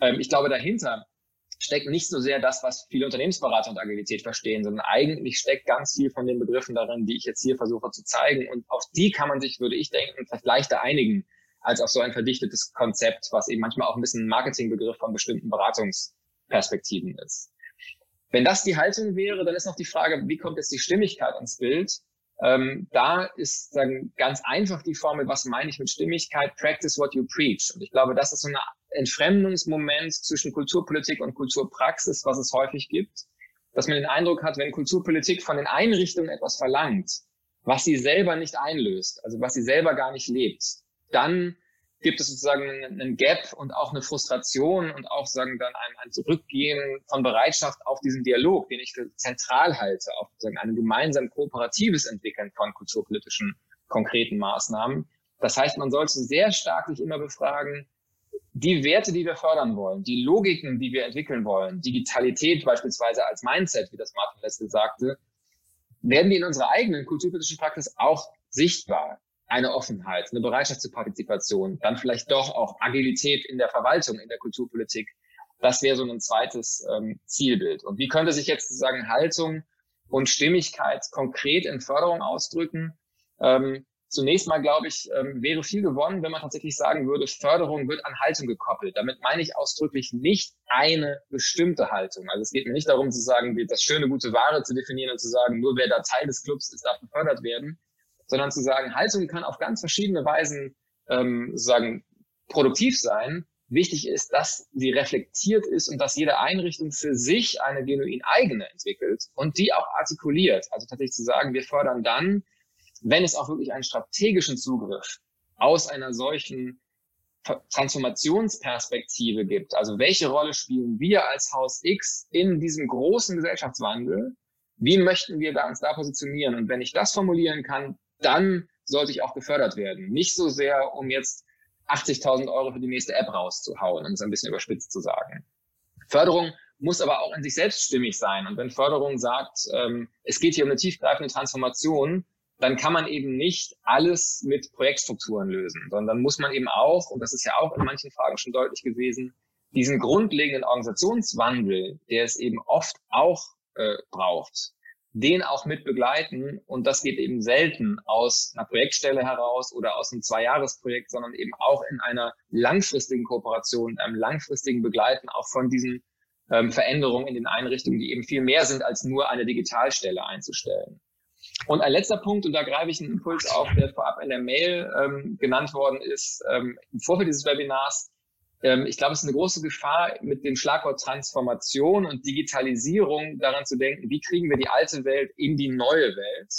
Ähm, ich glaube, dahinter steckt nicht so sehr das, was viele Unternehmensberater und Agilität verstehen, sondern eigentlich steckt ganz viel von den Begriffen darin, die ich jetzt hier versuche zu zeigen. Und auf die kann man sich, würde ich denken, vielleicht leichter einigen, als auf so ein verdichtetes Konzept, was eben manchmal auch ein bisschen ein Marketingbegriff von bestimmten Beratungsperspektiven ist. Wenn das die Haltung wäre, dann ist noch die Frage, wie kommt jetzt die Stimmigkeit ins Bild? Ähm, da ist dann ganz einfach die Formel, was meine ich mit Stimmigkeit? Practice what you preach. Und ich glaube, das ist so ein Entfremdungsmoment zwischen Kulturpolitik und Kulturpraxis, was es häufig gibt, dass man den Eindruck hat, wenn Kulturpolitik von den Einrichtungen etwas verlangt, was sie selber nicht einlöst, also was sie selber gar nicht lebt, dann gibt es sozusagen einen Gap und auch eine Frustration und auch sagen dann ein, ein Zurückgehen von Bereitschaft auf diesen Dialog, den ich für zentral halte, auf sozusagen ein gemeinsam kooperatives Entwickeln von kulturpolitischen konkreten Maßnahmen. Das heißt, man sollte sehr stark sich immer befragen, die Werte, die wir fördern wollen, die Logiken, die wir entwickeln wollen, Digitalität beispielsweise als Mindset, wie das Martin Lessel sagte, werden die in unserer eigenen kulturpolitischen Praxis auch sichtbar eine Offenheit, eine Bereitschaft zur Partizipation, dann vielleicht doch auch Agilität in der Verwaltung, in der Kulturpolitik. Das wäre so ein zweites ähm, Zielbild. Und wie könnte sich jetzt sozusagen Haltung und Stimmigkeit konkret in Förderung ausdrücken? Ähm, zunächst mal, glaube ich, ähm, wäre viel gewonnen, wenn man tatsächlich sagen würde, Förderung wird an Haltung gekoppelt. Damit meine ich ausdrücklich nicht eine bestimmte Haltung. Also es geht mir nicht darum zu sagen, das schöne, gute Ware zu definieren und zu sagen, nur wer da Teil des Clubs ist, darf gefördert werden, sondern zu sagen, Haltung kann auf ganz verschiedene Weisen ähm, sozusagen produktiv sein. Wichtig ist, dass sie reflektiert ist und dass jede Einrichtung für sich eine genuin eigene entwickelt und die auch artikuliert. Also tatsächlich zu sagen, wir fördern dann, wenn es auch wirklich einen strategischen Zugriff aus einer solchen Transformationsperspektive gibt. Also welche Rolle spielen wir als Haus X in diesem großen Gesellschaftswandel? Wie möchten wir da uns da positionieren? Und wenn ich das formulieren kann, dann sollte ich auch gefördert werden. Nicht so sehr, um jetzt 80.000 Euro für die nächste App rauszuhauen, um es ein bisschen überspitzt zu sagen. Förderung muss aber auch in sich selbst stimmig sein. Und wenn Förderung sagt, ähm, es geht hier um eine tiefgreifende Transformation, dann kann man eben nicht alles mit Projektstrukturen lösen, sondern muss man eben auch, und das ist ja auch in manchen Fragen schon deutlich gewesen, diesen grundlegenden Organisationswandel, der es eben oft auch äh, braucht, den auch mit begleiten. Und das geht eben selten aus einer Projektstelle heraus oder aus einem Zweijahresprojekt, sondern eben auch in einer langfristigen Kooperation, einem langfristigen Begleiten auch von diesen ähm, Veränderungen in den Einrichtungen, die eben viel mehr sind, als nur eine Digitalstelle einzustellen. Und ein letzter Punkt, und da greife ich einen Impuls auf, der vorab in der Mail ähm, genannt worden ist, ähm, im Vorfeld dieses Webinars, ähm, ich glaube, es ist eine große Gefahr, mit dem Schlagwort Transformation und Digitalisierung daran zu denken, wie kriegen wir die alte Welt in die neue Welt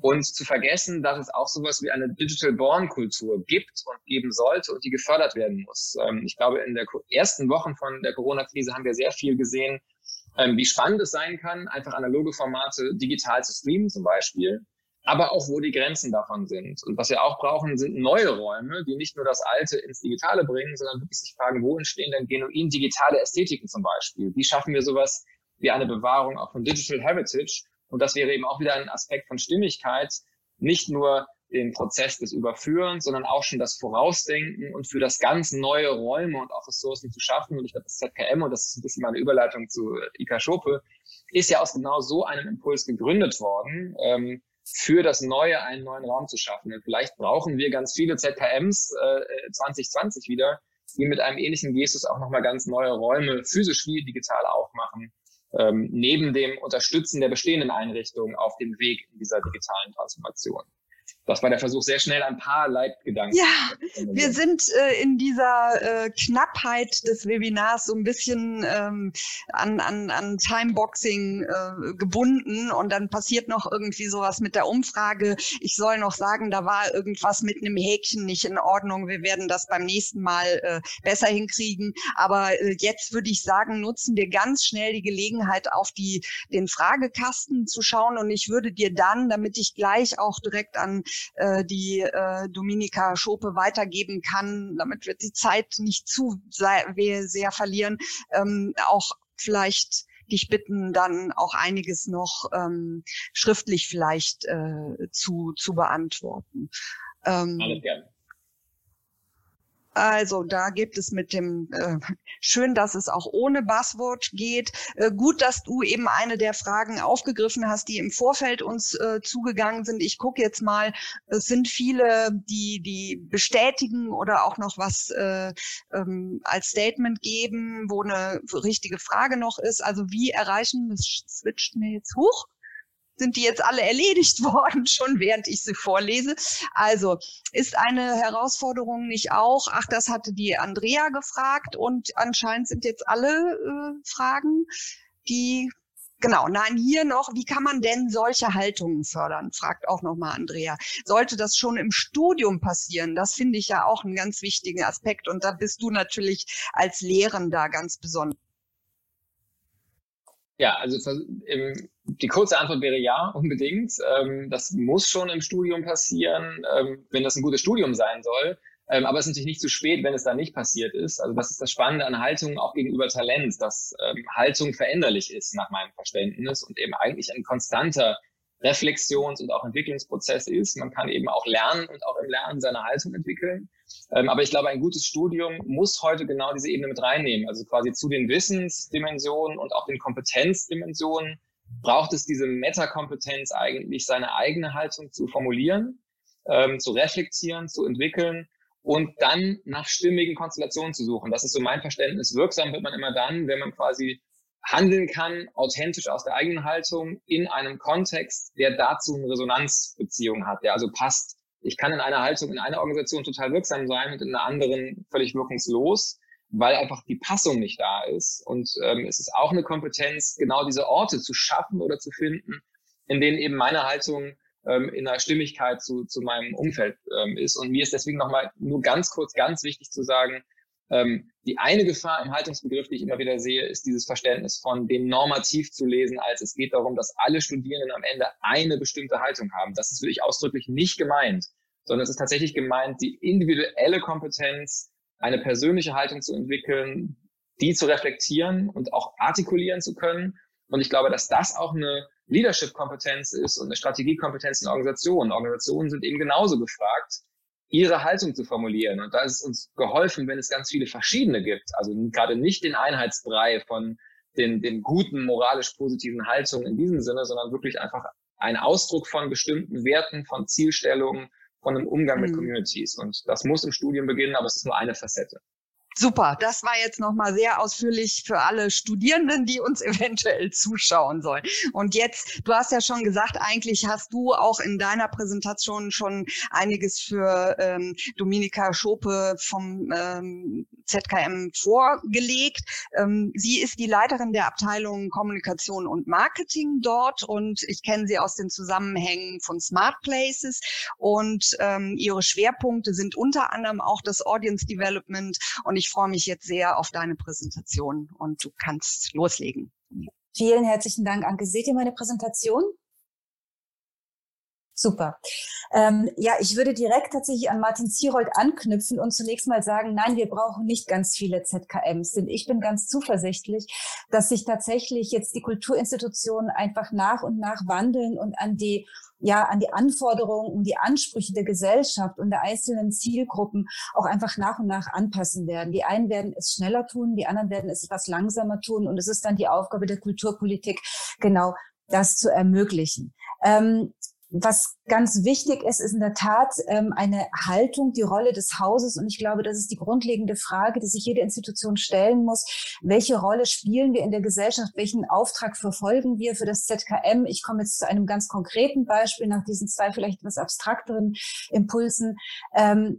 und zu vergessen, dass es auch sowas wie eine Digital Born Kultur gibt und geben sollte und die gefördert werden muss. Ähm, ich glaube, in der ersten Wochen von der Corona-Krise haben wir sehr viel gesehen, ähm, wie spannend es sein kann, einfach analoge Formate digital zu streamen zum Beispiel aber auch wo die Grenzen davon sind. Und was wir auch brauchen, sind neue Räume, die nicht nur das Alte ins Digitale bringen, sondern wirklich sich fragen, wo entstehen denn genuin digitale Ästhetiken zum Beispiel? Wie schaffen wir sowas wie eine Bewahrung auch von Digital Heritage? Und das wäre eben auch wieder ein Aspekt von Stimmigkeit, nicht nur den Prozess des Überführens, sondern auch schon das Vorausdenken und für das ganz neue Räume und auch Ressourcen zu schaffen. Und ich glaube, das ZKM, und das ist ein bisschen meine Überleitung zu Ika Schope, ist ja aus genau so einem Impuls gegründet worden. Ähm, für das Neue einen neuen Raum zu schaffen. Und vielleicht brauchen wir ganz viele ZKMs äh, 2020 wieder, die mit einem ähnlichen Gestus auch nochmal ganz neue Räume physisch wie digital aufmachen, ähm, neben dem Unterstützen der bestehenden Einrichtungen auf dem Weg in dieser digitalen Transformation das war der Versuch, sehr schnell ein paar Leitgedanken. Ja, wir sind äh, in dieser äh, Knappheit des Webinars so ein bisschen ähm, an, an, an Timeboxing äh, gebunden und dann passiert noch irgendwie sowas mit der Umfrage. Ich soll noch sagen, da war irgendwas mit einem Häkchen nicht in Ordnung. Wir werden das beim nächsten Mal äh, besser hinkriegen. Aber äh, jetzt würde ich sagen, nutzen wir ganz schnell die Gelegenheit, auf die, den Fragekasten zu schauen und ich würde dir dann, damit ich gleich auch direkt an äh, die äh, Dominika Schope weitergeben kann, damit wir die Zeit nicht zu sehr, verlieren, ähm, auch vielleicht dich bitten, dann auch einiges noch ähm, schriftlich vielleicht äh, zu, zu beantworten. Ähm, Alles gerne. Also da gibt es mit dem äh, schön, dass es auch ohne Buzzword geht. Äh, gut, dass du eben eine der Fragen aufgegriffen hast, die im Vorfeld uns äh, zugegangen sind. Ich gucke jetzt mal, es sind viele, die die bestätigen oder auch noch was äh, ähm, als Statement geben, wo eine richtige Frage noch ist. Also wie erreichen, das switcht mir jetzt hoch sind die jetzt alle erledigt worden, schon während ich sie vorlese. Also ist eine Herausforderung nicht auch, ach, das hatte die Andrea gefragt und anscheinend sind jetzt alle äh, Fragen, die Genau, nein, hier noch, wie kann man denn solche Haltungen fördern? Fragt auch nochmal Andrea. Sollte das schon im Studium passieren? Das finde ich ja auch einen ganz wichtigen Aspekt. Und da bist du natürlich als Lehrender ganz besonders. Ja, also im, die kurze Antwort wäre ja, unbedingt. Ähm, das muss schon im Studium passieren, ähm, wenn das ein gutes Studium sein soll. Ähm, aber es ist natürlich nicht zu spät, wenn es da nicht passiert ist. Also das ist das Spannende an Haltung auch gegenüber Talent, dass ähm, Haltung veränderlich ist nach meinem Verständnis und eben eigentlich ein konstanter Reflexions- und auch Entwicklungsprozess ist. Man kann eben auch lernen und auch im Lernen seine Haltung entwickeln. Ähm, aber ich glaube, ein gutes Studium muss heute genau diese Ebene mit reinnehmen. Also quasi zu den Wissensdimensionen und auch den Kompetenzdimensionen braucht es diese Metakompetenz eigentlich, seine eigene Haltung zu formulieren, ähm, zu reflektieren, zu entwickeln und dann nach stimmigen Konstellationen zu suchen. Das ist so mein Verständnis. Wirksam wird man immer dann, wenn man quasi handeln kann, authentisch aus der eigenen Haltung in einem Kontext, der dazu eine Resonanzbeziehung hat, der also passt. Ich kann in einer Haltung in einer Organisation total wirksam sein und in einer anderen völlig wirkungslos, weil einfach die Passung nicht da ist. Und ähm, es ist auch eine Kompetenz, genau diese Orte zu schaffen oder zu finden, in denen eben meine Haltung ähm, in einer Stimmigkeit zu, zu meinem Umfeld ähm, ist. Und mir ist deswegen nochmal nur ganz kurz, ganz wichtig zu sagen, ähm, die eine Gefahr im Haltungsbegriff, die ich immer wieder sehe, ist dieses Verständnis von dem normativ zu lesen, als es geht darum, dass alle Studierenden am Ende eine bestimmte Haltung haben. Das ist wirklich ausdrücklich nicht gemeint, sondern es ist tatsächlich gemeint, die individuelle Kompetenz, eine persönliche Haltung zu entwickeln, die zu reflektieren und auch artikulieren zu können. Und ich glaube, dass das auch eine Leadership-Kompetenz ist und eine Strategiekompetenz in Organisationen. Organisationen sind eben genauso gefragt, ihre Haltung zu formulieren. Und da ist es uns geholfen, wenn es ganz viele verschiedene gibt. Also gerade nicht den Einheitsbrei von den, den guten, moralisch positiven Haltungen in diesem Sinne, sondern wirklich einfach ein Ausdruck von bestimmten Werten, von Zielstellungen, von einem Umgang mit mhm. Communities. Und das muss im Studium beginnen, aber es ist nur eine Facette. Super, das war jetzt nochmal sehr ausführlich für alle Studierenden, die uns eventuell zuschauen sollen. Und jetzt, du hast ja schon gesagt, eigentlich hast du auch in deiner Präsentation schon einiges für ähm, Dominika Schope vom ähm, ZKM vorgelegt. Ähm, sie ist die Leiterin der Abteilung Kommunikation und Marketing dort und ich kenne sie aus den Zusammenhängen von Smart Places und ähm, ihre Schwerpunkte sind unter anderem auch das Audience Development und ich freue mich jetzt sehr auf deine Präsentation und du kannst loslegen. Vielen herzlichen Dank, Anke. Seht ihr meine Präsentation? Super. Ähm, ja, ich würde direkt tatsächlich an Martin Zierold anknüpfen und zunächst mal sagen, nein, wir brauchen nicht ganz viele ZKMs, denn ich bin ganz zuversichtlich, dass sich tatsächlich jetzt die Kulturinstitutionen einfach nach und nach wandeln und an die ja, an die Anforderungen und die Ansprüche der Gesellschaft und der einzelnen Zielgruppen auch einfach nach und nach anpassen werden. Die einen werden es schneller tun, die anderen werden es etwas langsamer tun und es ist dann die Aufgabe der Kulturpolitik, genau das zu ermöglichen. Ähm, was ganz wichtig ist, ist in der Tat ähm, eine Haltung, die Rolle des Hauses. Und ich glaube, das ist die grundlegende Frage, die sich jede Institution stellen muss. Welche Rolle spielen wir in der Gesellschaft? Welchen Auftrag verfolgen wir für das ZKM? Ich komme jetzt zu einem ganz konkreten Beispiel nach diesen zwei vielleicht etwas abstrakteren Impulsen. Ähm,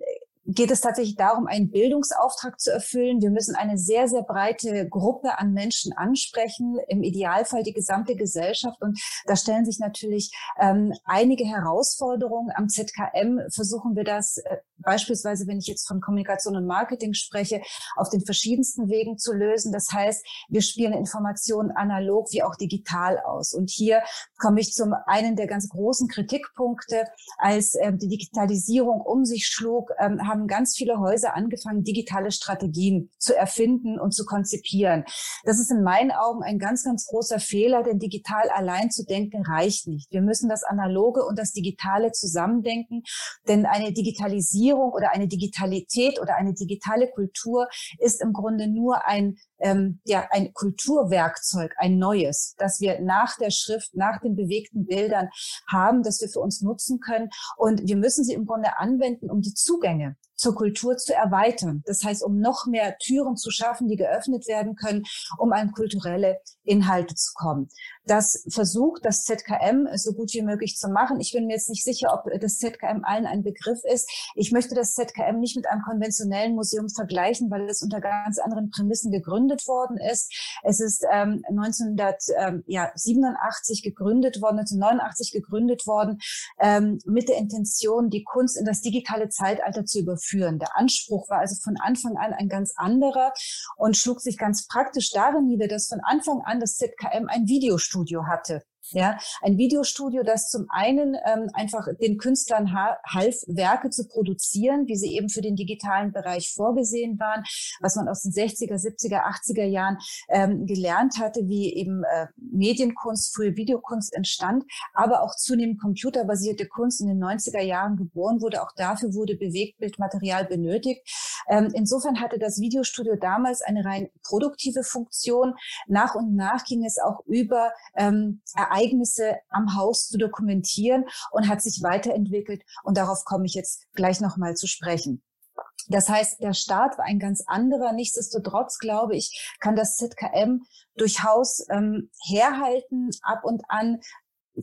geht es tatsächlich darum, einen Bildungsauftrag zu erfüllen. Wir müssen eine sehr, sehr breite Gruppe an Menschen ansprechen, im Idealfall die gesamte Gesellschaft. Und da stellen sich natürlich ähm, einige Herausforderungen. Am ZKM versuchen wir das äh, beispielsweise, wenn ich jetzt von Kommunikation und Marketing spreche, auf den verschiedensten Wegen zu lösen. Das heißt, wir spielen Informationen analog wie auch digital aus. Und hier komme ich zum einen der ganz großen Kritikpunkte, als ähm, die Digitalisierung um sich schlug, ähm, haben ganz viele Häuser angefangen, digitale Strategien zu erfinden und zu konzipieren. Das ist in meinen Augen ein ganz, ganz großer Fehler, denn digital allein zu denken reicht nicht. Wir müssen das Analoge und das Digitale zusammendenken, denn eine Digitalisierung oder eine Digitalität oder eine digitale Kultur ist im Grunde nur ein ähm, ja, ein Kulturwerkzeug, ein neues, das wir nach der Schrift, nach den bewegten Bildern haben, das wir für uns nutzen können. Und wir müssen sie im Grunde anwenden, um die Zugänge zur Kultur zu erweitern. Das heißt, um noch mehr Türen zu schaffen, die geöffnet werden können, um an kulturelle Inhalte zu kommen. Das versucht das ZKM so gut wie möglich zu machen. Ich bin mir jetzt nicht sicher, ob das ZKM allen ein Begriff ist. Ich möchte das ZKM nicht mit einem konventionellen Museum vergleichen, weil es unter ganz anderen Prämissen gegründet worden ist. Es ist ähm, 1987 gegründet worden, 1989 gegründet worden, ähm, mit der Intention, die Kunst in das digitale Zeitalter zu überführen führen. Der Anspruch war also von Anfang an ein ganz anderer und schlug sich ganz praktisch darin nieder, dass von Anfang an das ZKM ein Videostudio hatte. Ja, ein Videostudio, das zum einen ähm, einfach den Künstlern half, Werke zu produzieren, wie sie eben für den digitalen Bereich vorgesehen waren, was man aus den 60er, 70er, 80er Jahren ähm, gelernt hatte, wie eben äh, Medienkunst, frühe Videokunst entstand, aber auch zunehmend computerbasierte Kunst in den 90er Jahren geboren wurde. Auch dafür wurde Bewegtbildmaterial benötigt. Ähm, insofern hatte das Videostudio damals eine rein produktive Funktion. Nach und nach ging es auch über ähm, am Haus zu dokumentieren und hat sich weiterentwickelt. Und darauf komme ich jetzt gleich nochmal zu sprechen. Das heißt, der Start war ein ganz anderer. Nichtsdestotrotz, glaube ich, kann das ZKM durchaus ähm, herhalten, ab und an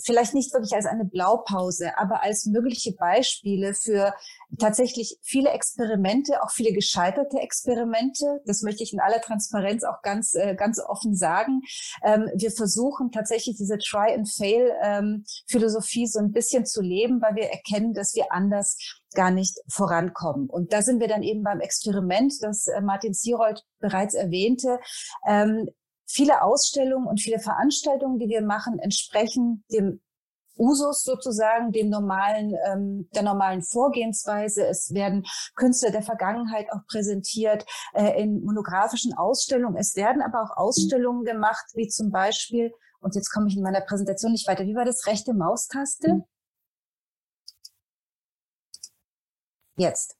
vielleicht nicht wirklich als eine Blaupause, aber als mögliche Beispiele für tatsächlich viele Experimente, auch viele gescheiterte Experimente. Das möchte ich in aller Transparenz auch ganz, äh, ganz offen sagen. Ähm, wir versuchen tatsächlich diese Try-and-Fail-Philosophie ähm, so ein bisschen zu leben, weil wir erkennen, dass wir anders gar nicht vorankommen. Und da sind wir dann eben beim Experiment, das äh, Martin Sierold bereits erwähnte. Ähm, viele Ausstellungen und viele Veranstaltungen, die wir machen, entsprechen dem Usus sozusagen, dem normalen, ähm, der normalen Vorgehensweise. Es werden Künstler der Vergangenheit auch präsentiert äh, in monografischen Ausstellungen. Es werden aber auch Ausstellungen gemacht, wie zum Beispiel, und jetzt komme ich in meiner Präsentation nicht weiter, wie war das rechte Maustaste? Jetzt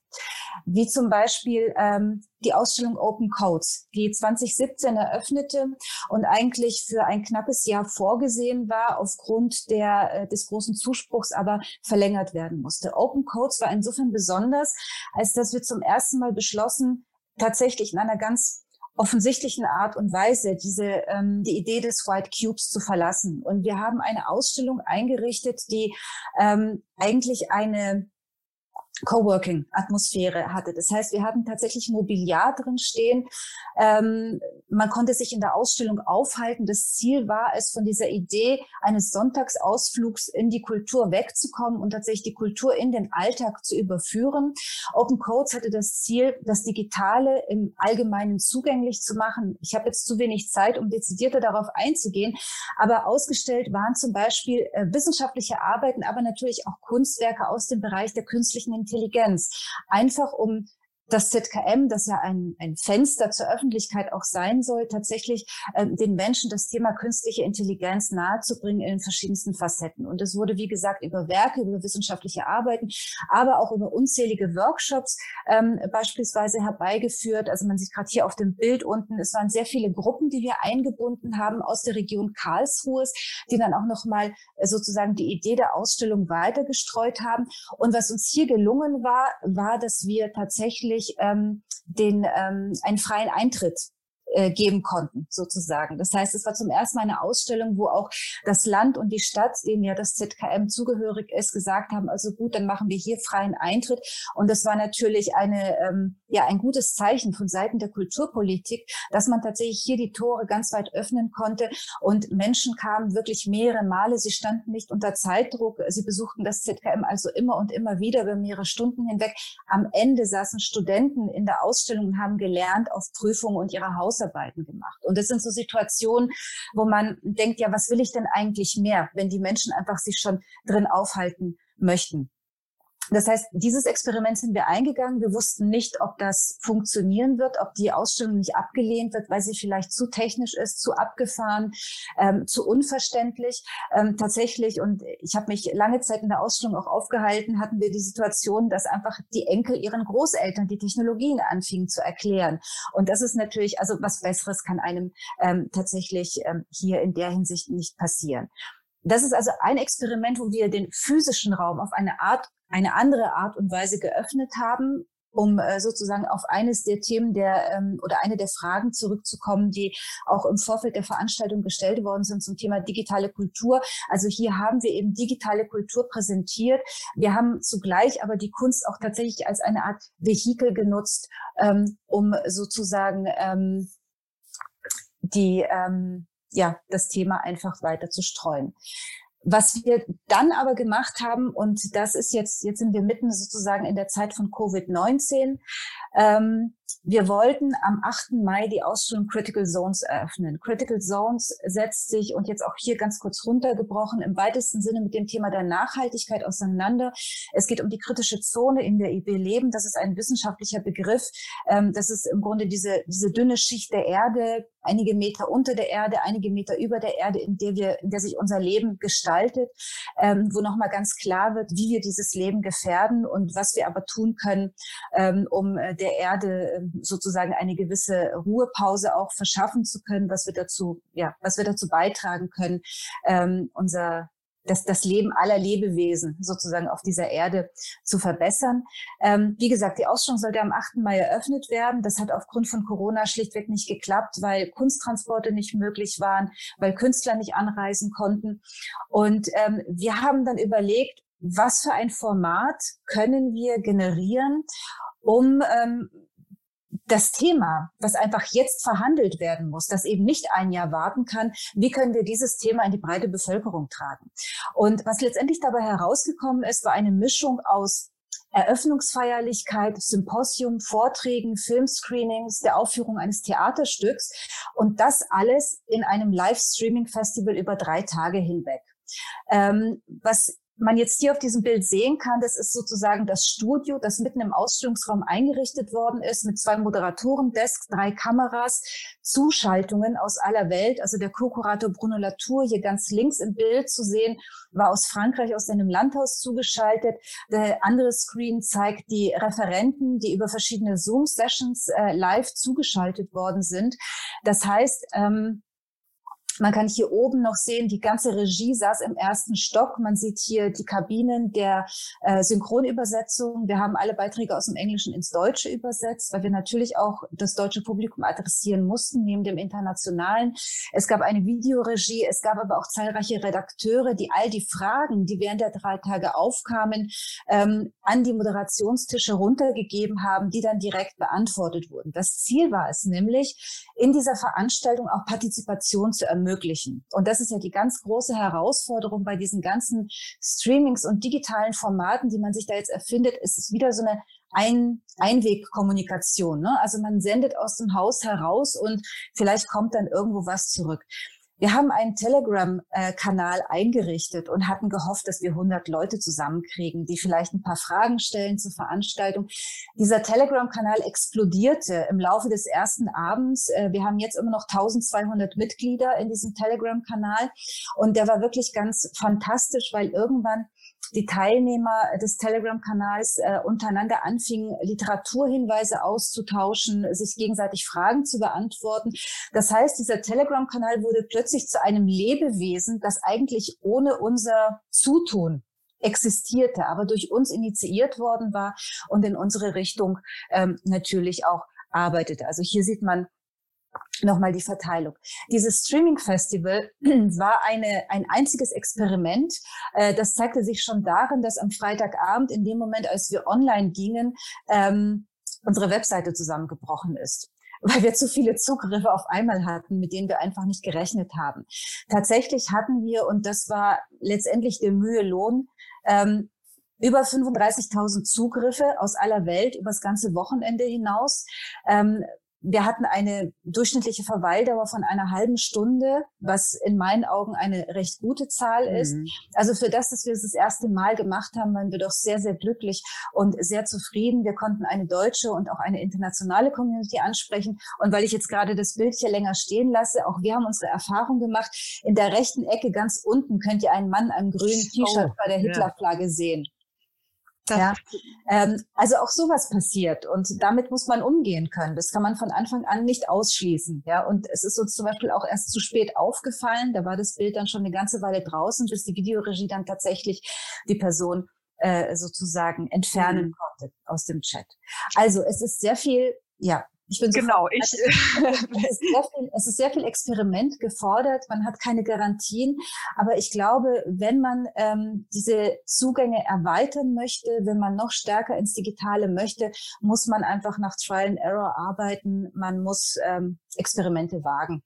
wie zum Beispiel ähm, die Ausstellung Open Codes, die 2017 eröffnete und eigentlich für ein knappes Jahr vorgesehen war, aufgrund der, äh, des großen Zuspruchs aber verlängert werden musste. Open Codes war insofern besonders, als dass wir zum ersten Mal beschlossen, tatsächlich in einer ganz offensichtlichen Art und Weise diese ähm, die Idee des White Cubes zu verlassen. Und wir haben eine Ausstellung eingerichtet, die ähm, eigentlich eine Coworking-Atmosphäre hatte. Das heißt, wir hatten tatsächlich Mobiliar drin stehen. Ähm, man konnte sich in der Ausstellung aufhalten. Das Ziel war es, von dieser Idee eines Sonntagsausflugs in die Kultur wegzukommen und tatsächlich die Kultur in den Alltag zu überführen. Open Codes hatte das Ziel, das Digitale im Allgemeinen zugänglich zu machen. Ich habe jetzt zu wenig Zeit, um dezidierter darauf einzugehen, aber ausgestellt waren zum Beispiel äh, wissenschaftliche Arbeiten, aber natürlich auch Kunstwerke aus dem Bereich der künstlichen Intelligenz. Einfach um das ZKM, das ja ein, ein Fenster zur Öffentlichkeit auch sein soll, tatsächlich äh, den Menschen das Thema künstliche Intelligenz nahezubringen in den verschiedensten Facetten. Und es wurde, wie gesagt, über Werke, über wissenschaftliche Arbeiten, aber auch über unzählige Workshops ähm, beispielsweise herbeigeführt. Also man sieht gerade hier auf dem Bild unten, es waren sehr viele Gruppen, die wir eingebunden haben aus der Region Karlsruhe, die dann auch nochmal äh, sozusagen die Idee der Ausstellung weitergestreut haben. Und was uns hier gelungen war, war, dass wir tatsächlich wirklich ähm, den ähm, einen freien Eintritt äh, geben konnten, sozusagen. Das heißt, es war zum ersten Mal eine Ausstellung, wo auch das Land und die Stadt, denen ja das ZKM zugehörig ist, gesagt haben, also gut, dann machen wir hier freien Eintritt. Und das war natürlich eine, ähm, ja, ein gutes Zeichen von Seiten der Kulturpolitik, dass man tatsächlich hier die Tore ganz weit öffnen konnte und Menschen kamen wirklich mehrere Male. Sie standen nicht unter Zeitdruck. Sie besuchten das ZKM also immer und immer wieder über mehrere Stunden hinweg. Am Ende saßen Studenten in der Ausstellung und haben gelernt auf Prüfungen und ihre Haus Hausarbeiten gemacht. Und das sind so Situationen, wo man denkt, ja, was will ich denn eigentlich mehr, wenn die Menschen einfach sich schon drin aufhalten möchten. Das heißt, dieses Experiment sind wir eingegangen. Wir wussten nicht, ob das funktionieren wird, ob die Ausstellung nicht abgelehnt wird, weil sie vielleicht zu technisch ist, zu abgefahren, ähm, zu unverständlich. Ähm, tatsächlich, und ich habe mich lange Zeit in der Ausstellung auch aufgehalten, hatten wir die Situation, dass einfach die Enkel ihren Großeltern die Technologien anfingen zu erklären. Und das ist natürlich, also was Besseres kann einem ähm, tatsächlich ähm, hier in der Hinsicht nicht passieren. Das ist also ein Experiment, wo wir den physischen Raum auf eine Art eine andere Art und Weise geöffnet haben, um äh, sozusagen auf eines der Themen der ähm, oder eine der Fragen zurückzukommen, die auch im Vorfeld der Veranstaltung gestellt worden sind zum Thema digitale Kultur. Also hier haben wir eben digitale Kultur präsentiert. Wir haben zugleich aber die Kunst auch tatsächlich als eine Art Vehikel genutzt, ähm, um sozusagen ähm, die ähm, ja das Thema einfach weiter zu streuen. Was wir dann aber gemacht haben, und das ist jetzt, jetzt sind wir mitten sozusagen in der Zeit von Covid-19, ähm, wir wollten am 8. Mai die Ausstellung Critical Zones eröffnen. Critical Zones setzt sich, und jetzt auch hier ganz kurz runtergebrochen, im weitesten Sinne mit dem Thema der Nachhaltigkeit auseinander. Es geht um die kritische Zone, in der wir leben. Das ist ein wissenschaftlicher Begriff. Ähm, das ist im Grunde diese, diese dünne Schicht der Erde, einige Meter unter der Erde, einige Meter über der Erde, in der wir, in der sich unser Leben gestaltet, ähm, wo nochmal ganz klar wird, wie wir dieses Leben gefährden und was wir aber tun können, ähm, um äh, der Erde sozusagen eine gewisse Ruhepause auch verschaffen zu können, was wir dazu, ja, was wir dazu beitragen können, ähm, unser das, das Leben aller Lebewesen sozusagen auf dieser Erde zu verbessern. Ähm, wie gesagt, die Ausstellung sollte am 8. Mai eröffnet werden. Das hat aufgrund von Corona schlichtweg nicht geklappt, weil Kunsttransporte nicht möglich waren, weil Künstler nicht anreisen konnten. Und ähm, wir haben dann überlegt, was für ein Format können wir generieren, um ähm, das Thema, was einfach jetzt verhandelt werden muss, das eben nicht ein Jahr warten kann, wie können wir dieses Thema in die breite Bevölkerung tragen? Und was letztendlich dabei herausgekommen ist, war eine Mischung aus Eröffnungsfeierlichkeit, Symposium, Vorträgen, Filmscreenings, der Aufführung eines Theaterstücks und das alles in einem Livestreaming-Festival über drei Tage hinweg. Ähm, was man jetzt hier auf diesem Bild sehen kann, das ist sozusagen das Studio, das mitten im Ausstellungsraum eingerichtet worden ist mit zwei Moderatoren-Desks, drei Kameras, Zuschaltungen aus aller Welt. Also der Co-Kurator Bruno Latour hier ganz links im Bild zu sehen, war aus Frankreich, aus seinem Landhaus zugeschaltet. Der andere Screen zeigt die Referenten, die über verschiedene Zoom-Sessions äh, live zugeschaltet worden sind. Das heißt, ähm, Man kann hier oben noch sehen, die ganze Regie saß im ersten Stock. Man sieht hier die Kabinen der äh, Synchronübersetzung. Wir haben alle Beiträge aus dem Englischen ins Deutsche übersetzt, weil wir natürlich auch das deutsche Publikum adressieren mussten, neben dem internationalen. Es gab eine Videoregie, es gab aber auch zahlreiche Redakteure, die all die Fragen, die während der drei Tage aufkamen, ähm, an die Moderationstische runtergegeben haben, die dann direkt beantwortet wurden. Das Ziel war es nämlich, in dieser Veranstaltung auch Partizipation zu ermöglichen. Und das ist ja die ganz große Herausforderung bei diesen ganzen Streamings und digitalen Formaten, die man sich da jetzt erfindet. Es ist wieder so eine ein Einwegkommunikation. Ne? Also man sendet aus dem Haus heraus und vielleicht kommt dann irgendwo was zurück. Wir haben einen Telegram-Kanal eingerichtet und hatten gehofft, dass wir 100 Leute zusammenkriegen, die vielleicht ein paar Fragen stellen zur Veranstaltung. Dieser Telegram-Kanal explodierte im Laufe des ersten Abends. Äh, wir haben jetzt immer noch 1200 Mitglieder in diesem Telegram-Kanal und der war wirklich ganz fantastisch, weil irgendwann die Teilnehmer des Telegram-Kanals äh, untereinander anfingen, Literaturhinweise auszutauschen, sich gegenseitig Fragen zu beantworten. Das heißt, dieser Telegram-Kanal wurde plötzlich zu einem Lebewesen, das eigentlich ohne unser Zutun existierte, aber durch uns initiiert worden war und in unsere Richtung ähm, natürlich auch arbeitete. Also hier sieht man nochmal die Verteilung. Dieses Streaming Festival war eine, ein einziges Experiment. Äh, das zeigte sich schon darin, dass am Freitagabend, in dem Moment, als wir online gingen, ähm, unsere Webseite zusammengebrochen ist weil wir zu viele Zugriffe auf einmal hatten, mit denen wir einfach nicht gerechnet haben. Tatsächlich hatten wir, und das war letztendlich der Mühe Lohn, ähm, über 35.000 Zugriffe aus aller Welt über das ganze Wochenende hinaus. Ähm, wir hatten eine durchschnittliche Verweildauer von einer halben Stunde, was in meinen Augen eine recht gute Zahl ist. Mhm. Also für das, dass wir es das erste Mal gemacht haben, waren wir doch sehr, sehr glücklich und sehr zufrieden. Wir konnten eine deutsche und auch eine internationale Community ansprechen. Und weil ich jetzt gerade das Bild hier länger stehen lasse, auch wir haben unsere Erfahrung gemacht. In der rechten Ecke ganz unten könnt ihr einen Mann einem grünen T-Shirt oh, bei der Hitlerflagge ja. sehen. Ja, ähm, also auch sowas passiert und damit muss man umgehen können. Das kann man von Anfang an nicht ausschließen. Ja, und es ist uns zum Beispiel auch erst zu spät aufgefallen. Da war das Bild dann schon eine ganze Weile draußen, bis die Videoregie dann tatsächlich die Person äh, sozusagen entfernen mhm. konnte aus dem Chat. Also es ist sehr viel, ja, ich bin genau, ich. es, ist sehr viel, es ist sehr viel Experiment gefordert. Man hat keine Garantien. Aber ich glaube, wenn man ähm, diese Zugänge erweitern möchte, wenn man noch stärker ins Digitale möchte, muss man einfach nach Trial and Error arbeiten. Man muss ähm, Experimente wagen.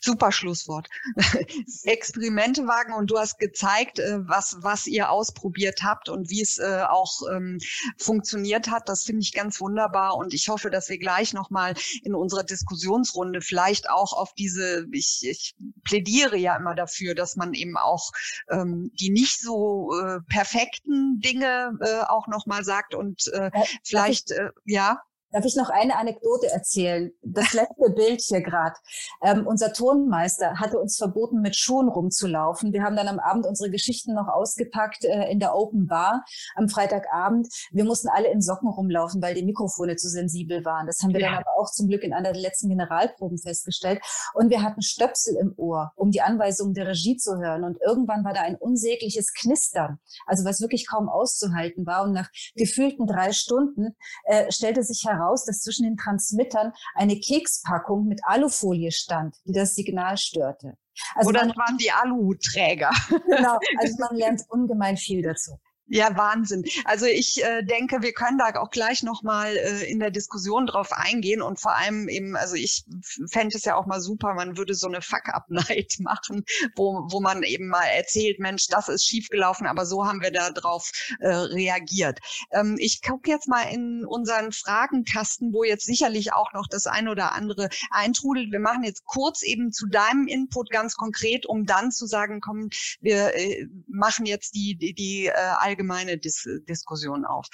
Super Schlusswort. Experimente wagen und du hast gezeigt, äh, was, was ihr ausprobiert habt und wie es äh, auch ähm, funktioniert hat. Das finde ich ganz wunderbar und ich hoffe, dass wir gleich nochmal in unserer Diskussionsrunde vielleicht auch auf diese, ich, ich plädiere ja immer dafür, dass man eben auch ähm, die nicht so äh, perfekten Dinge äh, auch nochmal sagt und äh, vielleicht, äh, ja. Darf ich noch eine Anekdote erzählen? Das letzte Bild hier gerade. Ähm, unser Tonmeister hatte uns verboten, mit Schuhen rumzulaufen. Wir haben dann am Abend unsere Geschichten noch ausgepackt äh, in der Open Bar am Freitagabend. Wir mussten alle in Socken rumlaufen, weil die Mikrofone zu sensibel waren. Das haben wir ja. dann aber auch zum Glück in einer der letzten Generalproben festgestellt. Und wir hatten Stöpsel im Ohr, um die Anweisungen der Regie zu hören. Und irgendwann war da ein unsägliches Knistern, also was wirklich kaum auszuhalten war. Und nach gefühlten drei Stunden äh, stellte sich heraus, heraus, dass zwischen den Transmittern eine Kekspackung mit Alufolie stand, die das Signal störte. Also Oder man, waren die Aluträger. Genau, also man lernt ungemein viel dazu. Ja, Wahnsinn. Also ich äh, denke, wir können da auch gleich nochmal äh, in der Diskussion drauf eingehen und vor allem eben, also ich fände es ja auch mal super, man würde so eine Fuck-Up-Night machen, wo, wo man eben mal erzählt, Mensch, das ist schiefgelaufen, aber so haben wir da drauf äh, reagiert. Ähm, ich gucke jetzt mal in unseren Fragenkasten, wo jetzt sicherlich auch noch das eine oder andere eintrudelt. Wir machen jetzt kurz eben zu deinem Input ganz konkret, um dann zu sagen, komm, wir äh, machen jetzt die, die, die äh, allgemeine Dis Diskussion auf.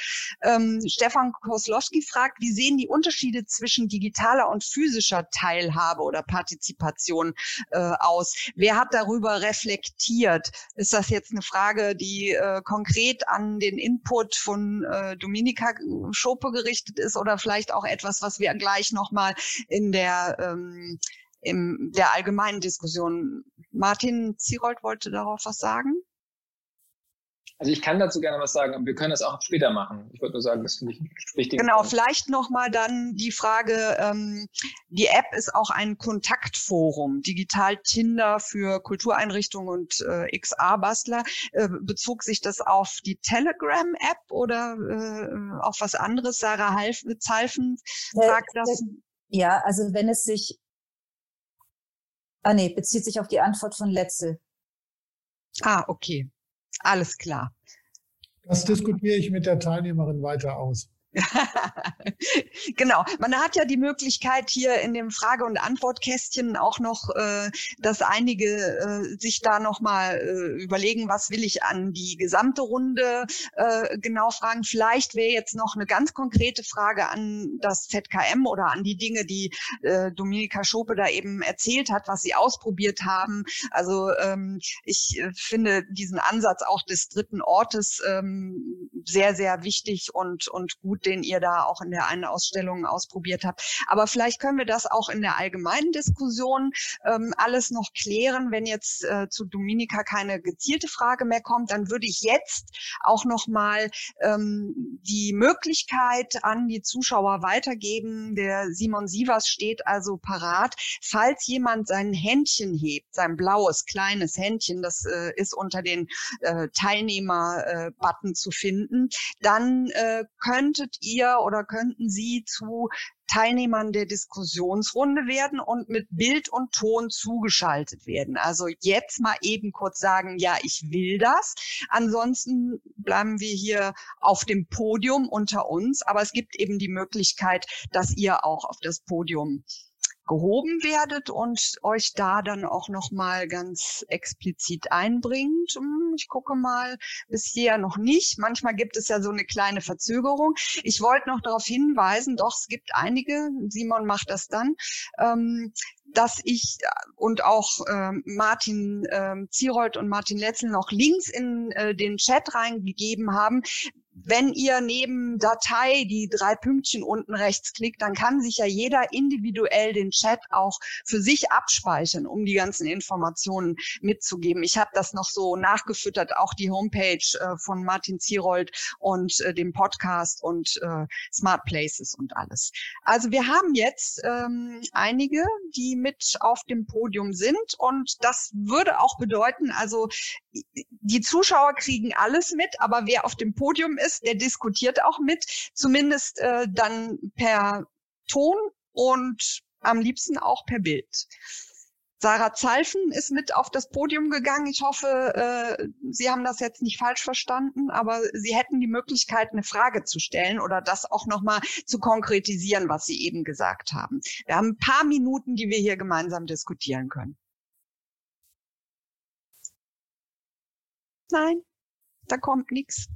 Ähm, Stefan Koslowski fragt, wie sehen die Unterschiede zwischen digitaler und physischer Teilhabe oder Partizipation äh, aus? Wer hat darüber reflektiert? Ist das jetzt eine Frage, die äh, konkret an den Input von äh, Dominika Schope gerichtet ist oder vielleicht auch etwas, was wir gleich nochmal in der ähm, in der allgemeinen Diskussion. Martin Zierold wollte darauf was sagen. Also ich kann dazu gerne was sagen, aber wir können das auch später machen. Ich wollte nur sagen, das finde ich wichtig. Genau, vielleicht nochmal dann die Frage, ähm, die App ist auch ein Kontaktforum, Digital Tinder für Kultureinrichtungen und äh, XA-Bastler. Äh, bezog sich das auf die Telegram-App oder äh, auf was anderes? Sarah Half Zalfen sagt das. Ja, also wenn es sich, ah nee, bezieht sich auf die Antwort von Letzel. Ah, okay. Alles klar. Das diskutiere ich mit der Teilnehmerin weiter aus. genau. Man hat ja die Möglichkeit hier in dem Frage- und Antwortkästchen auch noch, äh, dass einige äh, sich da nochmal äh, überlegen, was will ich an die gesamte Runde äh, genau fragen. Vielleicht wäre jetzt noch eine ganz konkrete Frage an das ZKM oder an die Dinge, die äh, Dominika Schope da eben erzählt hat, was sie ausprobiert haben. Also ähm, ich äh, finde diesen Ansatz auch des dritten Ortes ähm, sehr, sehr wichtig und, und gut den ihr da auch in der einen Ausstellung ausprobiert habt. Aber vielleicht können wir das auch in der allgemeinen Diskussion ähm, alles noch klären. Wenn jetzt äh, zu Dominika keine gezielte Frage mehr kommt, dann würde ich jetzt auch noch mal ähm, die Möglichkeit an die Zuschauer weitergeben. Der Simon Sievers steht also parat. Falls jemand sein Händchen hebt, sein blaues kleines Händchen, das äh, ist unter den äh, Teilnehmer-Button äh, zu finden, dann äh, könntet ihr oder könnten Sie zu Teilnehmern der Diskussionsrunde werden und mit Bild und Ton zugeschaltet werden. Also jetzt mal eben kurz sagen, ja, ich will das. Ansonsten bleiben wir hier auf dem Podium unter uns. Aber es gibt eben die Möglichkeit, dass ihr auch auf das Podium gehoben werdet und euch da dann auch noch mal ganz explizit einbringt. Hm, ich gucke mal, bisher noch nicht. Manchmal gibt es ja so eine kleine Verzögerung. Ich wollte noch darauf hinweisen, doch es gibt einige, Simon macht das dann, ähm, dass ich äh, und auch ähm, Martin ähm, Zierold und Martin Letzel noch Links in äh, den Chat reingegeben haben, wenn ihr neben Datei die drei Pünktchen unten rechts klickt, dann kann sich ja jeder individuell den Chat auch für sich abspeichern, um die ganzen Informationen mitzugeben. Ich habe das noch so nachgefüttert, auch die Homepage äh, von Martin Zierold und äh, dem Podcast und äh, Smart Places und alles. Also wir haben jetzt ähm, einige, die mit auf dem Podium sind und das würde auch bedeuten, also die Zuschauer kriegen alles mit, aber wer auf dem Podium ist, der diskutiert auch mit, zumindest äh, dann per Ton und am liebsten auch per Bild. Sarah Zalfen ist mit auf das Podium gegangen. Ich hoffe, äh, Sie haben das jetzt nicht falsch verstanden, aber Sie hätten die Möglichkeit, eine Frage zu stellen oder das auch nochmal zu konkretisieren, was Sie eben gesagt haben. Wir haben ein paar Minuten, die wir hier gemeinsam diskutieren können. Nein, da kommt nichts.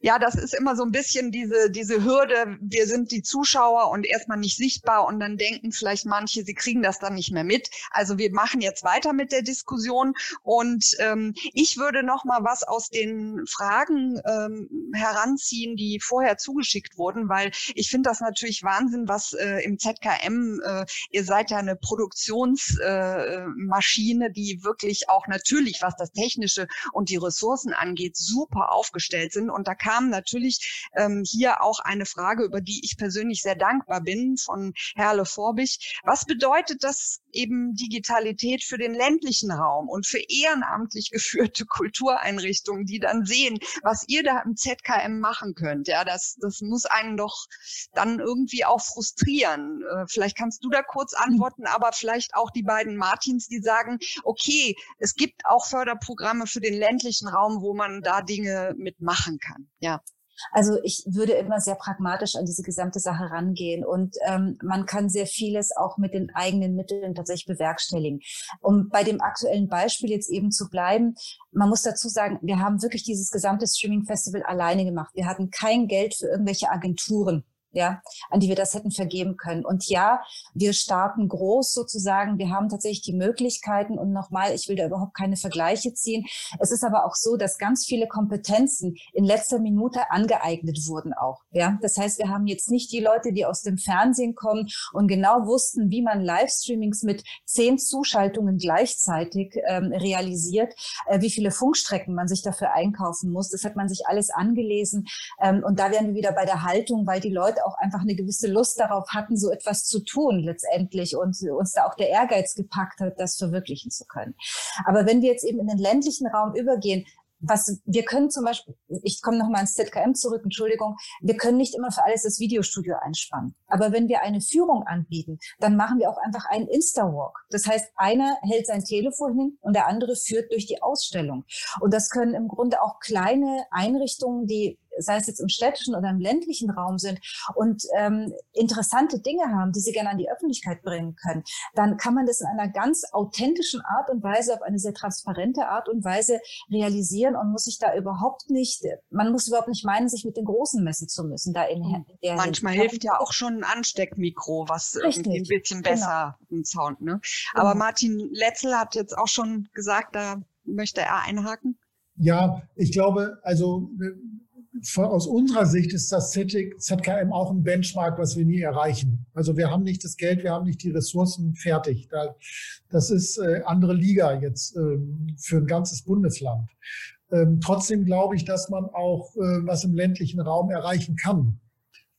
Ja, das ist immer so ein bisschen diese, diese Hürde. Wir sind die Zuschauer und erstmal nicht sichtbar und dann denken vielleicht manche, sie kriegen das dann nicht mehr mit. Also wir machen jetzt weiter mit der Diskussion und ähm, ich würde noch mal was aus den Fragen ähm, heranziehen, die vorher zugeschickt wurden, weil ich finde das natürlich Wahnsinn, was äh, im ZKM, äh, ihr seid ja eine Produktionsmaschine, äh, die wirklich auch natürlich, was das Technische und die Ressourcen angeht, super aufgestellt sind. Und da kam natürlich ähm, hier auch eine Frage, über die ich persönlich sehr dankbar bin, von Herle Vorbich. Was bedeutet das eben Digitalität für den ländlichen Raum und für ehrenamtlich geführte Kultureinrichtungen, die dann sehen, was ihr da im ZKM machen könnt? Ja, das, das muss einen doch dann irgendwie auch frustrieren. Äh, vielleicht kannst du da kurz hm. antworten, aber vielleicht auch die beiden Martins, die sagen, okay, es gibt auch Förderprogramme für den ländlichen Raum, wo man da Dinge mitmachen machen kann. Ja. Also ich würde immer sehr pragmatisch an diese gesamte Sache rangehen und ähm, man kann sehr vieles auch mit den eigenen Mitteln tatsächlich bewerkstelligen. Um bei dem aktuellen Beispiel jetzt eben zu bleiben, man muss dazu sagen, wir haben wirklich dieses gesamte Streaming-Festival alleine gemacht. Wir hatten kein Geld für irgendwelche Agenturen. Ja, an die wir das hätten vergeben können. Und ja, wir starten groß sozusagen. Wir haben tatsächlich die Möglichkeiten und nochmal, ich will da überhaupt keine Vergleiche ziehen. Es ist aber auch so, dass ganz viele Kompetenzen in letzter Minute angeeignet wurden auch. Ja, das heißt, wir haben jetzt nicht die Leute, die aus dem Fernsehen kommen und genau wussten, wie man Livestreamings mit zehn Zuschaltungen gleichzeitig ähm, realisiert, äh, wie viele Funkstrecken man sich dafür einkaufen muss. Das hat man sich alles angelesen. Ähm, und da wären wir wieder bei der Haltung, weil die Leute auch einfach eine gewisse Lust darauf hatten, so etwas zu tun letztendlich und uns da auch der Ehrgeiz gepackt hat, das verwirklichen zu können. Aber wenn wir jetzt eben in den ländlichen Raum übergehen, was wir können zum Beispiel, ich komme nochmal ins ZKM zurück, Entschuldigung, wir können nicht immer für alles das Videostudio einspannen. Aber wenn wir eine Führung anbieten, dann machen wir auch einfach einen Insta-Walk. Das heißt, einer hält sein Telefon hin und der andere führt durch die Ausstellung. Und das können im Grunde auch kleine Einrichtungen, die sei es jetzt im städtischen oder im ländlichen Raum sind und ähm, interessante Dinge haben, die sie gerne an die Öffentlichkeit bringen können, dann kann man das in einer ganz authentischen Art und Weise, auf eine sehr transparente Art und Weise realisieren und muss sich da überhaupt nicht, man muss überhaupt nicht meinen, sich mit den Großen messen zu müssen. Da in, in der Manchmal hilft ja auch schon ein Ansteckmikro, was Richtig, irgendwie ein bisschen genau. besser genau. Sound. Ne? Aber genau. Martin Letzel hat jetzt auch schon gesagt, da möchte er einhaken. Ja, ich glaube, also aus unserer Sicht ist das ZKM auch ein Benchmark, was wir nie erreichen. Also wir haben nicht das Geld, wir haben nicht die Ressourcen fertig. Das ist äh, andere Liga jetzt ähm, für ein ganzes Bundesland. Ähm, trotzdem glaube ich, dass man auch äh, was im ländlichen Raum erreichen kann.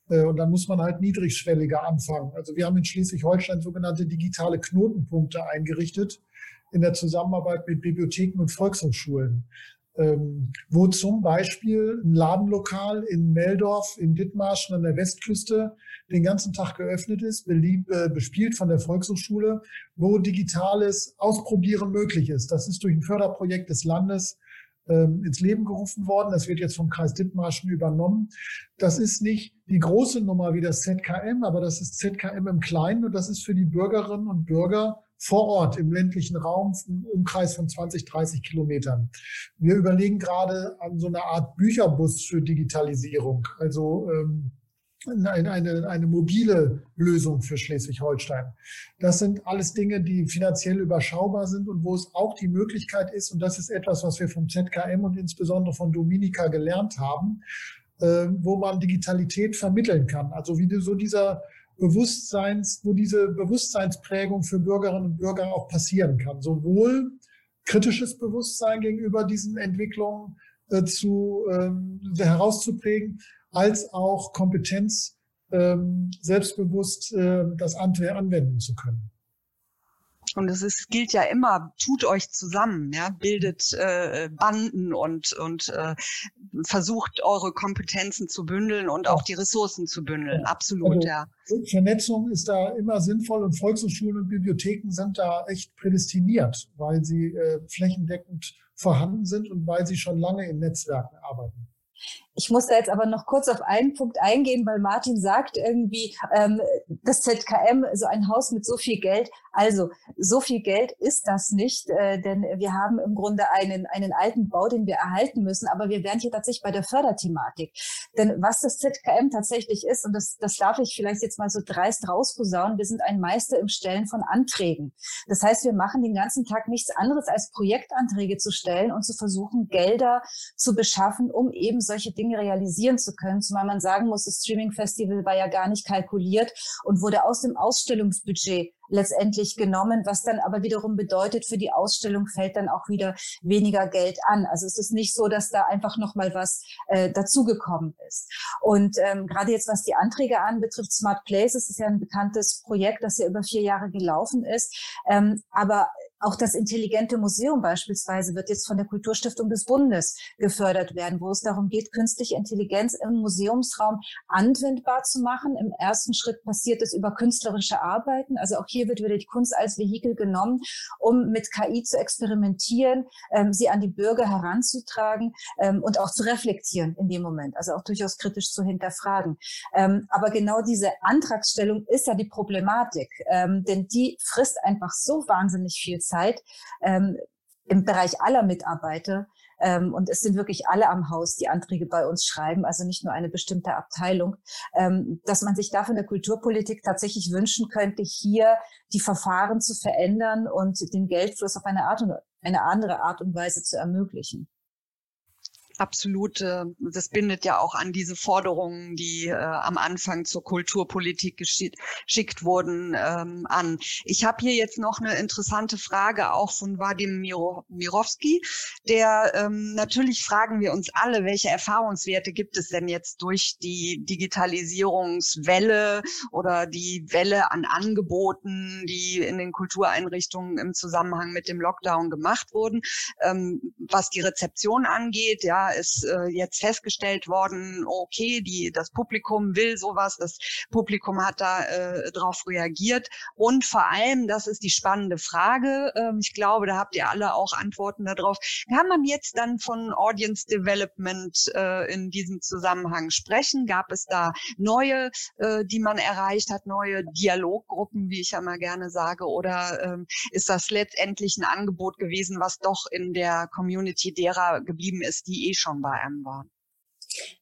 Äh, und dann muss man halt niedrigschwelliger anfangen. Also wir haben in Schleswig-Holstein sogenannte digitale Knotenpunkte eingerichtet in der Zusammenarbeit mit Bibliotheken und Volkshochschulen ähm, wo zum Beispiel ein Ladenlokal in Meldorf, in Dithmarschen an der Westküste den ganzen Tag geöffnet ist, belieb, äh, bespielt von der Volkshochschule, wo digitales Ausprobieren möglich ist. Das ist durch ein Förderprojekt des Landes ähm, ins Leben gerufen worden. Das wird jetzt vom Kreis Dithmarschen übernommen. Das ist nicht die große Nummer wie das ZKM, aber das ist ZKM im Kleinen und das ist für die Bürgerinnen und Bürger vor Ort im ländlichen Raum im Umkreis von 20, 30 Kilometern. Wir überlegen gerade an so einer Art Bücherbus für Digitalisierung, also ähm, eine, eine, eine mobile Lösung für Schleswig-Holstein. Das sind alles Dinge, die finanziell überschaubar sind und wo es auch die Möglichkeit ist, und das ist etwas, was wir vom ZKM und insbesondere von Dominika gelernt haben, äh, wo man Digitalität vermitteln kann. Also wie so dieser Bewusstseins, wo diese Bewusstseinsprägung für Bürgerinnen und Bürger auch passieren kann. Sowohl kritisches Bewusstsein gegenüber diesen Entwicklungen äh, zu ähm, herauszuprägen, als auch Kompetenz, ähm, selbstbewusst äh, das anwenden zu können. Und es ist, gilt ja immer, tut euch zusammen, ja, bildet äh, Banden und, und äh, versucht eure Kompetenzen zu bündeln und auch die Ressourcen zu bündeln. Absolut, also, ja. Vernetzung ist da immer sinnvoll und Volkshochschulen und Bibliotheken sind da echt prädestiniert, weil sie äh, flächendeckend vorhanden sind und weil sie schon lange in Netzwerken arbeiten. Ich muss da jetzt aber noch kurz auf einen Punkt eingehen, weil Martin sagt irgendwie, ähm, das ZKM, so ein Haus mit so viel Geld. Also so viel Geld ist das nicht, äh, denn wir haben im Grunde einen, einen alten Bau, den wir erhalten müssen. Aber wir wären hier tatsächlich bei der Förderthematik. Denn was das ZKM tatsächlich ist, und das, das darf ich vielleicht jetzt mal so dreist rausposaunen, wir sind ein Meister im Stellen von Anträgen. Das heißt, wir machen den ganzen Tag nichts anderes als Projektanträge zu stellen und zu versuchen, Gelder zu beschaffen, um eben solche Dinge Dinge realisieren zu können. Zumal man sagen muss, das Streaming Festival war ja gar nicht kalkuliert und wurde aus dem Ausstellungsbudget letztendlich genommen, was dann aber wiederum bedeutet, für die Ausstellung fällt dann auch wieder weniger Geld an. Also es ist nicht so, dass da einfach noch mal was äh, dazugekommen ist. Und ähm, gerade jetzt, was die Anträge anbetrifft, Smart Places ist ja ein bekanntes Projekt, das ja über vier Jahre gelaufen ist. Ähm, aber auch das intelligente Museum beispielsweise wird jetzt von der Kulturstiftung des Bundes gefördert werden, wo es darum geht, künstliche Intelligenz im Museumsraum anwendbar zu machen. Im ersten Schritt passiert es über künstlerische Arbeiten. Also auch hier wird wieder die Kunst als Vehikel genommen, um mit KI zu experimentieren, ähm, sie an die Bürger heranzutragen ähm, und auch zu reflektieren in dem Moment. Also auch durchaus kritisch zu hinterfragen. Ähm, aber genau diese Antragsstellung ist ja die Problematik, ähm, denn die frisst einfach so wahnsinnig viel Zeit. Ähm, im Bereich aller Mitarbeiter. Ähm, und es sind wirklich alle am Haus, die Anträge bei uns schreiben, also nicht nur eine bestimmte Abteilung, ähm, dass man sich da von der Kulturpolitik tatsächlich wünschen könnte, hier die Verfahren zu verändern und den Geldfluss auf eine Art und eine andere Art und Weise zu ermöglichen absolut, das bindet ja auch an diese Forderungen, die äh, am Anfang zur Kulturpolitik geschickt wurden, ähm, an. Ich habe hier jetzt noch eine interessante Frage auch von Vadim Miro der ähm, natürlich fragen wir uns alle, welche Erfahrungswerte gibt es denn jetzt durch die Digitalisierungswelle oder die Welle an Angeboten, die in den Kultureinrichtungen im Zusammenhang mit dem Lockdown gemacht wurden, ähm, was die Rezeption angeht, ja, ist äh, jetzt festgestellt worden, okay, die, das Publikum will sowas, das Publikum hat da äh, darauf reagiert. Und vor allem, das ist die spannende Frage, äh, ich glaube, da habt ihr alle auch Antworten darauf, kann man jetzt dann von Audience Development äh, in diesem Zusammenhang sprechen? Gab es da neue, äh, die man erreicht hat, neue Dialoggruppen, wie ich ja mal gerne sage, oder ähm, ist das letztendlich ein Angebot gewesen, was doch in der Community derer geblieben ist, die eh schon bei einem waren?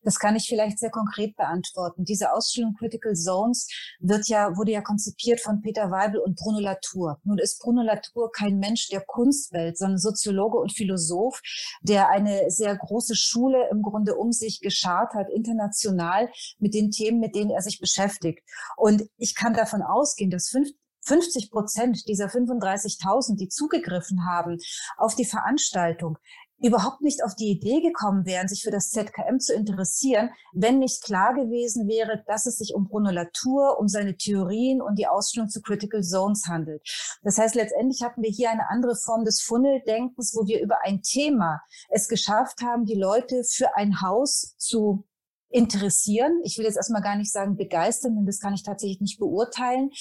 Das kann ich vielleicht sehr konkret beantworten. Diese Ausstellung Critical Zones wird ja, wurde ja konzipiert von Peter Weibel und Bruno Latour. Nun ist Bruno Latour kein Mensch der Kunstwelt, sondern Soziologe und Philosoph, der eine sehr große Schule im Grunde um sich geschart hat, international mit den Themen, mit denen er sich beschäftigt. Und ich kann davon ausgehen, dass fünf 50 Prozent dieser 35.000, die zugegriffen haben auf die Veranstaltung, überhaupt nicht auf die Idee gekommen wären, sich für das ZKM zu interessieren, wenn nicht klar gewesen wäre, dass es sich um Bruno Latour, um seine Theorien und die Ausstellung zu Critical Zones handelt. Das heißt, letztendlich hatten wir hier eine andere Form des Funneldenkens, wo wir über ein Thema es geschafft haben, die Leute für ein Haus zu interessieren. Ich will jetzt erstmal gar nicht sagen begeistern, denn das kann ich tatsächlich nicht beurteilen.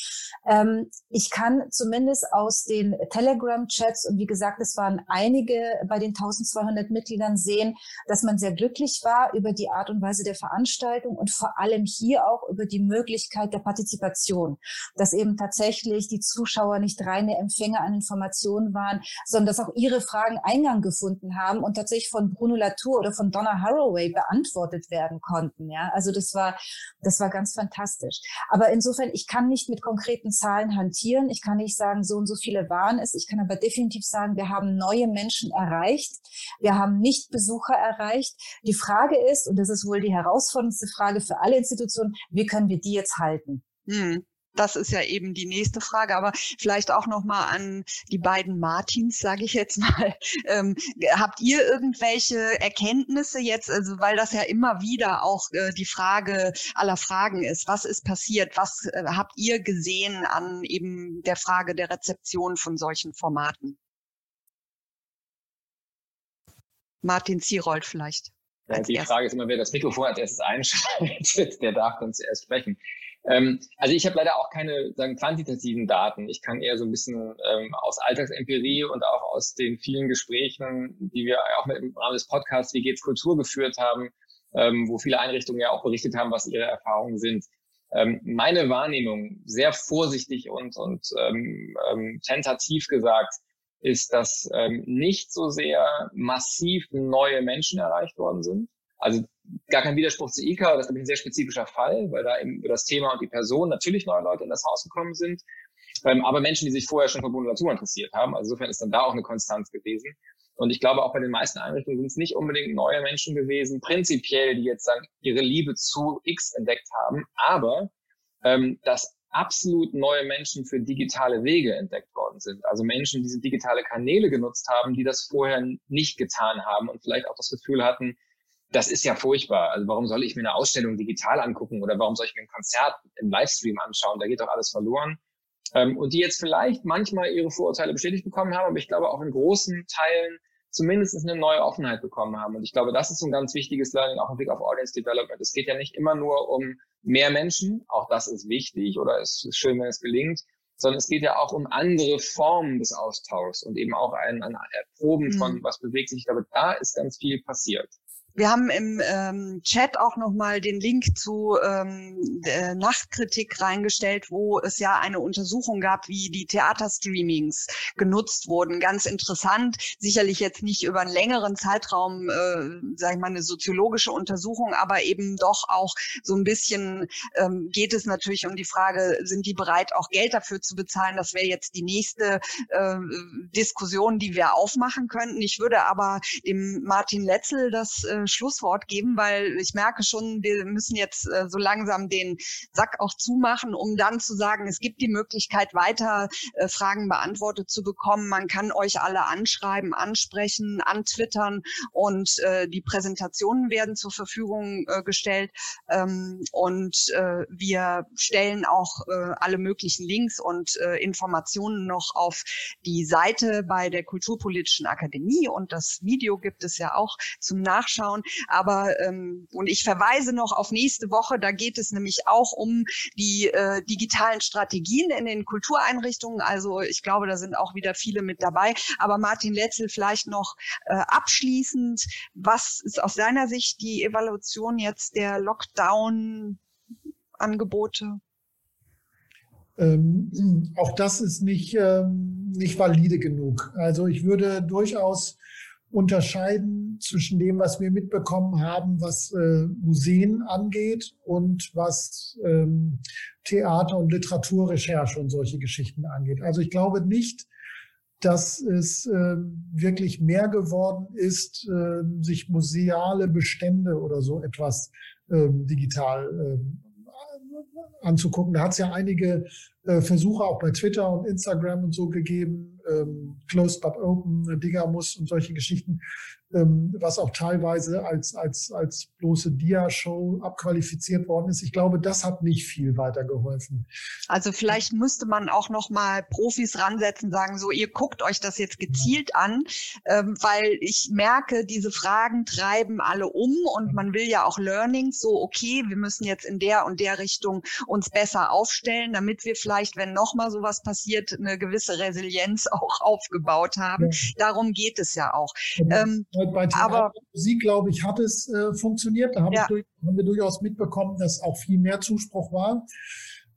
Ähm, ich kann zumindest aus den Telegram-Chats, und wie gesagt, es waren einige bei den 1200 Mitgliedern sehen, dass man sehr glücklich war über die Art und Weise der Veranstaltung und vor allem hier auch über die Möglichkeit der Partizipation, dass eben tatsächlich die Zuschauer nicht reine Empfänger an Informationen waren, sondern dass auch ihre Fragen Eingang gefunden haben und tatsächlich von Bruno Latour oder von Donna Haraway beantwortet werden konnten konnten. Ja, also das war, das war ganz fantastisch. Aber insofern, ich kann nicht mit konkreten Zahlen hantieren. Ich kann nicht sagen, so und so viele waren es. Ich kann aber definitiv sagen, wir haben neue Menschen erreicht. Wir haben nicht Besucher erreicht. Die Frage ist, und das ist wohl die herausforderndste Frage für alle Institutionen, wie können wir die jetzt halten? Hm das ist ja eben die nächste Frage, aber vielleicht auch noch mal an die beiden Martins, sage ich jetzt mal. Ähm, habt ihr irgendwelche Erkenntnisse jetzt, also weil das ja immer wieder auch äh, die Frage aller Fragen ist, was ist passiert, was äh, habt ihr gesehen an eben der Frage der Rezeption von solchen Formaten? Martin Zierold vielleicht. Ja, die Frage ist immer, wer das Mikrofon als erstes einschaltet, der darf uns erst sprechen. Ähm, also ich habe leider auch keine sagen, quantitativen Daten. Ich kann eher so ein bisschen ähm, aus Alltagsempirie und auch aus den vielen Gesprächen, die wir auch mit, im Rahmen des Podcasts Wie geht's Kultur geführt haben, ähm, wo viele Einrichtungen ja auch berichtet haben, was ihre Erfahrungen sind. Ähm, meine Wahrnehmung, sehr vorsichtig und, und ähm, ähm, tentativ gesagt, ist, dass ähm, nicht so sehr massiv neue Menschen erreicht worden sind. Also gar kein Widerspruch zu ICA, das ist ein sehr spezifischer Fall, weil da eben über das Thema und die Person natürlich neue Leute in das Haus gekommen sind, ähm, aber Menschen, die sich vorher schon für Natur interessiert haben. Also insofern ist dann da auch eine Konstanz gewesen. Und ich glaube, auch bei den meisten Einrichtungen sind es nicht unbedingt neue Menschen gewesen, prinzipiell, die jetzt dann ihre Liebe zu X entdeckt haben, aber ähm, dass absolut neue Menschen für digitale Wege entdeckt worden sind. Also Menschen, die diese digitale Kanäle genutzt haben, die das vorher nicht getan haben und vielleicht auch das Gefühl hatten, das ist ja furchtbar. Also warum soll ich mir eine Ausstellung digital angucken oder warum soll ich mir ein Konzert im Livestream anschauen? Da geht doch alles verloren. Ähm, und die jetzt vielleicht manchmal ihre Vorurteile bestätigt bekommen haben, aber ich glaube auch in großen Teilen zumindest eine neue Offenheit bekommen haben. Und ich glaube, das ist ein ganz wichtiges Learning, auch im Blick auf Audience Development. Es geht ja nicht immer nur um mehr Menschen, auch das ist wichtig oder es ist schön, wenn es gelingt, sondern es geht ja auch um andere Formen des Austauschs und eben auch ein, ein Erproben von, mhm. was bewegt sich. Ich glaube, da ist ganz viel passiert. Wir haben im ähm, Chat auch nochmal den Link zu ähm, Nachtkritik reingestellt, wo es ja eine Untersuchung gab, wie die Theaterstreamings genutzt wurden. Ganz interessant, sicherlich jetzt nicht über einen längeren Zeitraum, äh, sage ich mal, eine soziologische Untersuchung, aber eben doch auch so ein bisschen ähm, geht es natürlich um die Frage, sind die bereit, auch Geld dafür zu bezahlen? Das wäre jetzt die nächste äh, Diskussion, die wir aufmachen könnten. Ich würde aber dem Martin Letzel das äh, Schlusswort geben, weil ich merke schon, wir müssen jetzt äh, so langsam den Sack auch zumachen, um dann zu sagen, es gibt die Möglichkeit, weiter äh, Fragen beantwortet zu bekommen. Man kann euch alle anschreiben, ansprechen, antwittern und äh, die Präsentationen werden zur Verfügung äh, gestellt. Ähm, und äh, wir stellen auch äh, alle möglichen Links und äh, Informationen noch auf die Seite bei der Kulturpolitischen Akademie und das Video gibt es ja auch zum Nachschauen anschauen. Aber ähm, und ich verweise noch auf nächste Woche, da geht es nämlich auch um die äh, digitalen Strategien in den Kultureinrichtungen. Also ich glaube, da sind auch wieder viele mit dabei. Aber Martin Letzel vielleicht noch äh, abschließend, was ist aus seiner Sicht die Evaluation jetzt der Lockdown-Angebote? Ähm, auch das ist nicht, ähm, nicht valide genug. Also ich würde durchaus unterscheiden zwischen dem, was wir mitbekommen haben, was äh, Museen angeht und was ähm, Theater- und Literaturrecherche und solche Geschichten angeht. Also ich glaube nicht, dass es äh, wirklich mehr geworden ist, äh, sich museale Bestände oder so etwas äh, digital äh, anzugucken. Da hat es ja einige äh, Versuche auch bei Twitter und Instagram und so gegeben, ähm, Closed but Open, Digamus und solche Geschichten, was auch teilweise als, als, als bloße Dia-Show abqualifiziert worden ist. Ich glaube, das hat nicht viel weitergeholfen. Also vielleicht müsste man auch noch mal Profis ransetzen, sagen so, ihr guckt euch das jetzt gezielt an, ähm, weil ich merke, diese Fragen treiben alle um und man will ja auch Learnings, so okay, wir müssen jetzt in der und der Richtung uns besser aufstellen, damit wir vielleicht, wenn noch mal sowas passiert, eine gewisse Resilienz auch aufgebaut haben. Darum geht es ja auch. Ähm, bei aber Musik, glaube ich, hat es äh, funktioniert. Da haben, ja. durch, haben, wir durchaus mitbekommen, dass auch viel mehr Zuspruch war.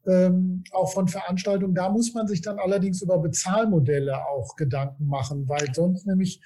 Ähm, auch von Veranstaltungen. Da muss man sich dann allerdings über Bezahlmodelle auch Gedanken machen, weil sonst nämlich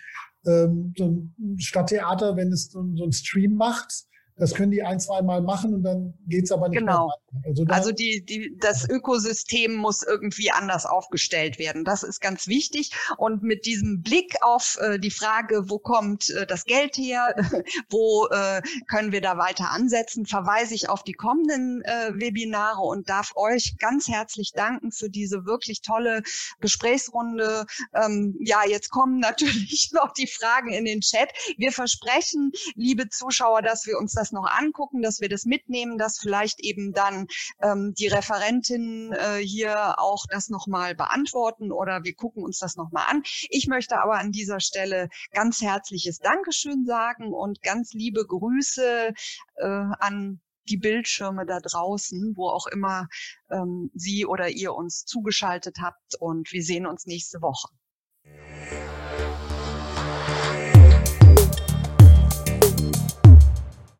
ähm, so ein Stadttheater, wenn es so, so ein Stream macht, das können die ein, zwei Mal machen und dann geht's aber nicht genau. mehr. Also, also die, die, das Ökosystem muss irgendwie anders aufgestellt werden. Das ist ganz wichtig. Und mit diesem Blick auf äh, die Frage, wo kommt äh, das Geld her, wo äh, können wir da weiter ansetzen, verweise ich auf die kommenden äh, Webinare und darf euch ganz herzlich danken für diese wirklich tolle Gesprächsrunde. Ähm, ja, jetzt kommen natürlich noch die Fragen in den Chat. Wir versprechen, liebe Zuschauer, dass wir uns das noch angucken, dass wir das mitnehmen, dass vielleicht eben dann ähm, die Referentin äh, hier auch das nochmal beantworten oder wir gucken uns das nochmal an. Ich möchte aber an dieser Stelle ganz herzliches Dankeschön sagen und ganz liebe Grüße äh, an die Bildschirme da draußen, wo auch immer ähm, Sie oder ihr uns zugeschaltet habt. Und wir sehen uns nächste Woche.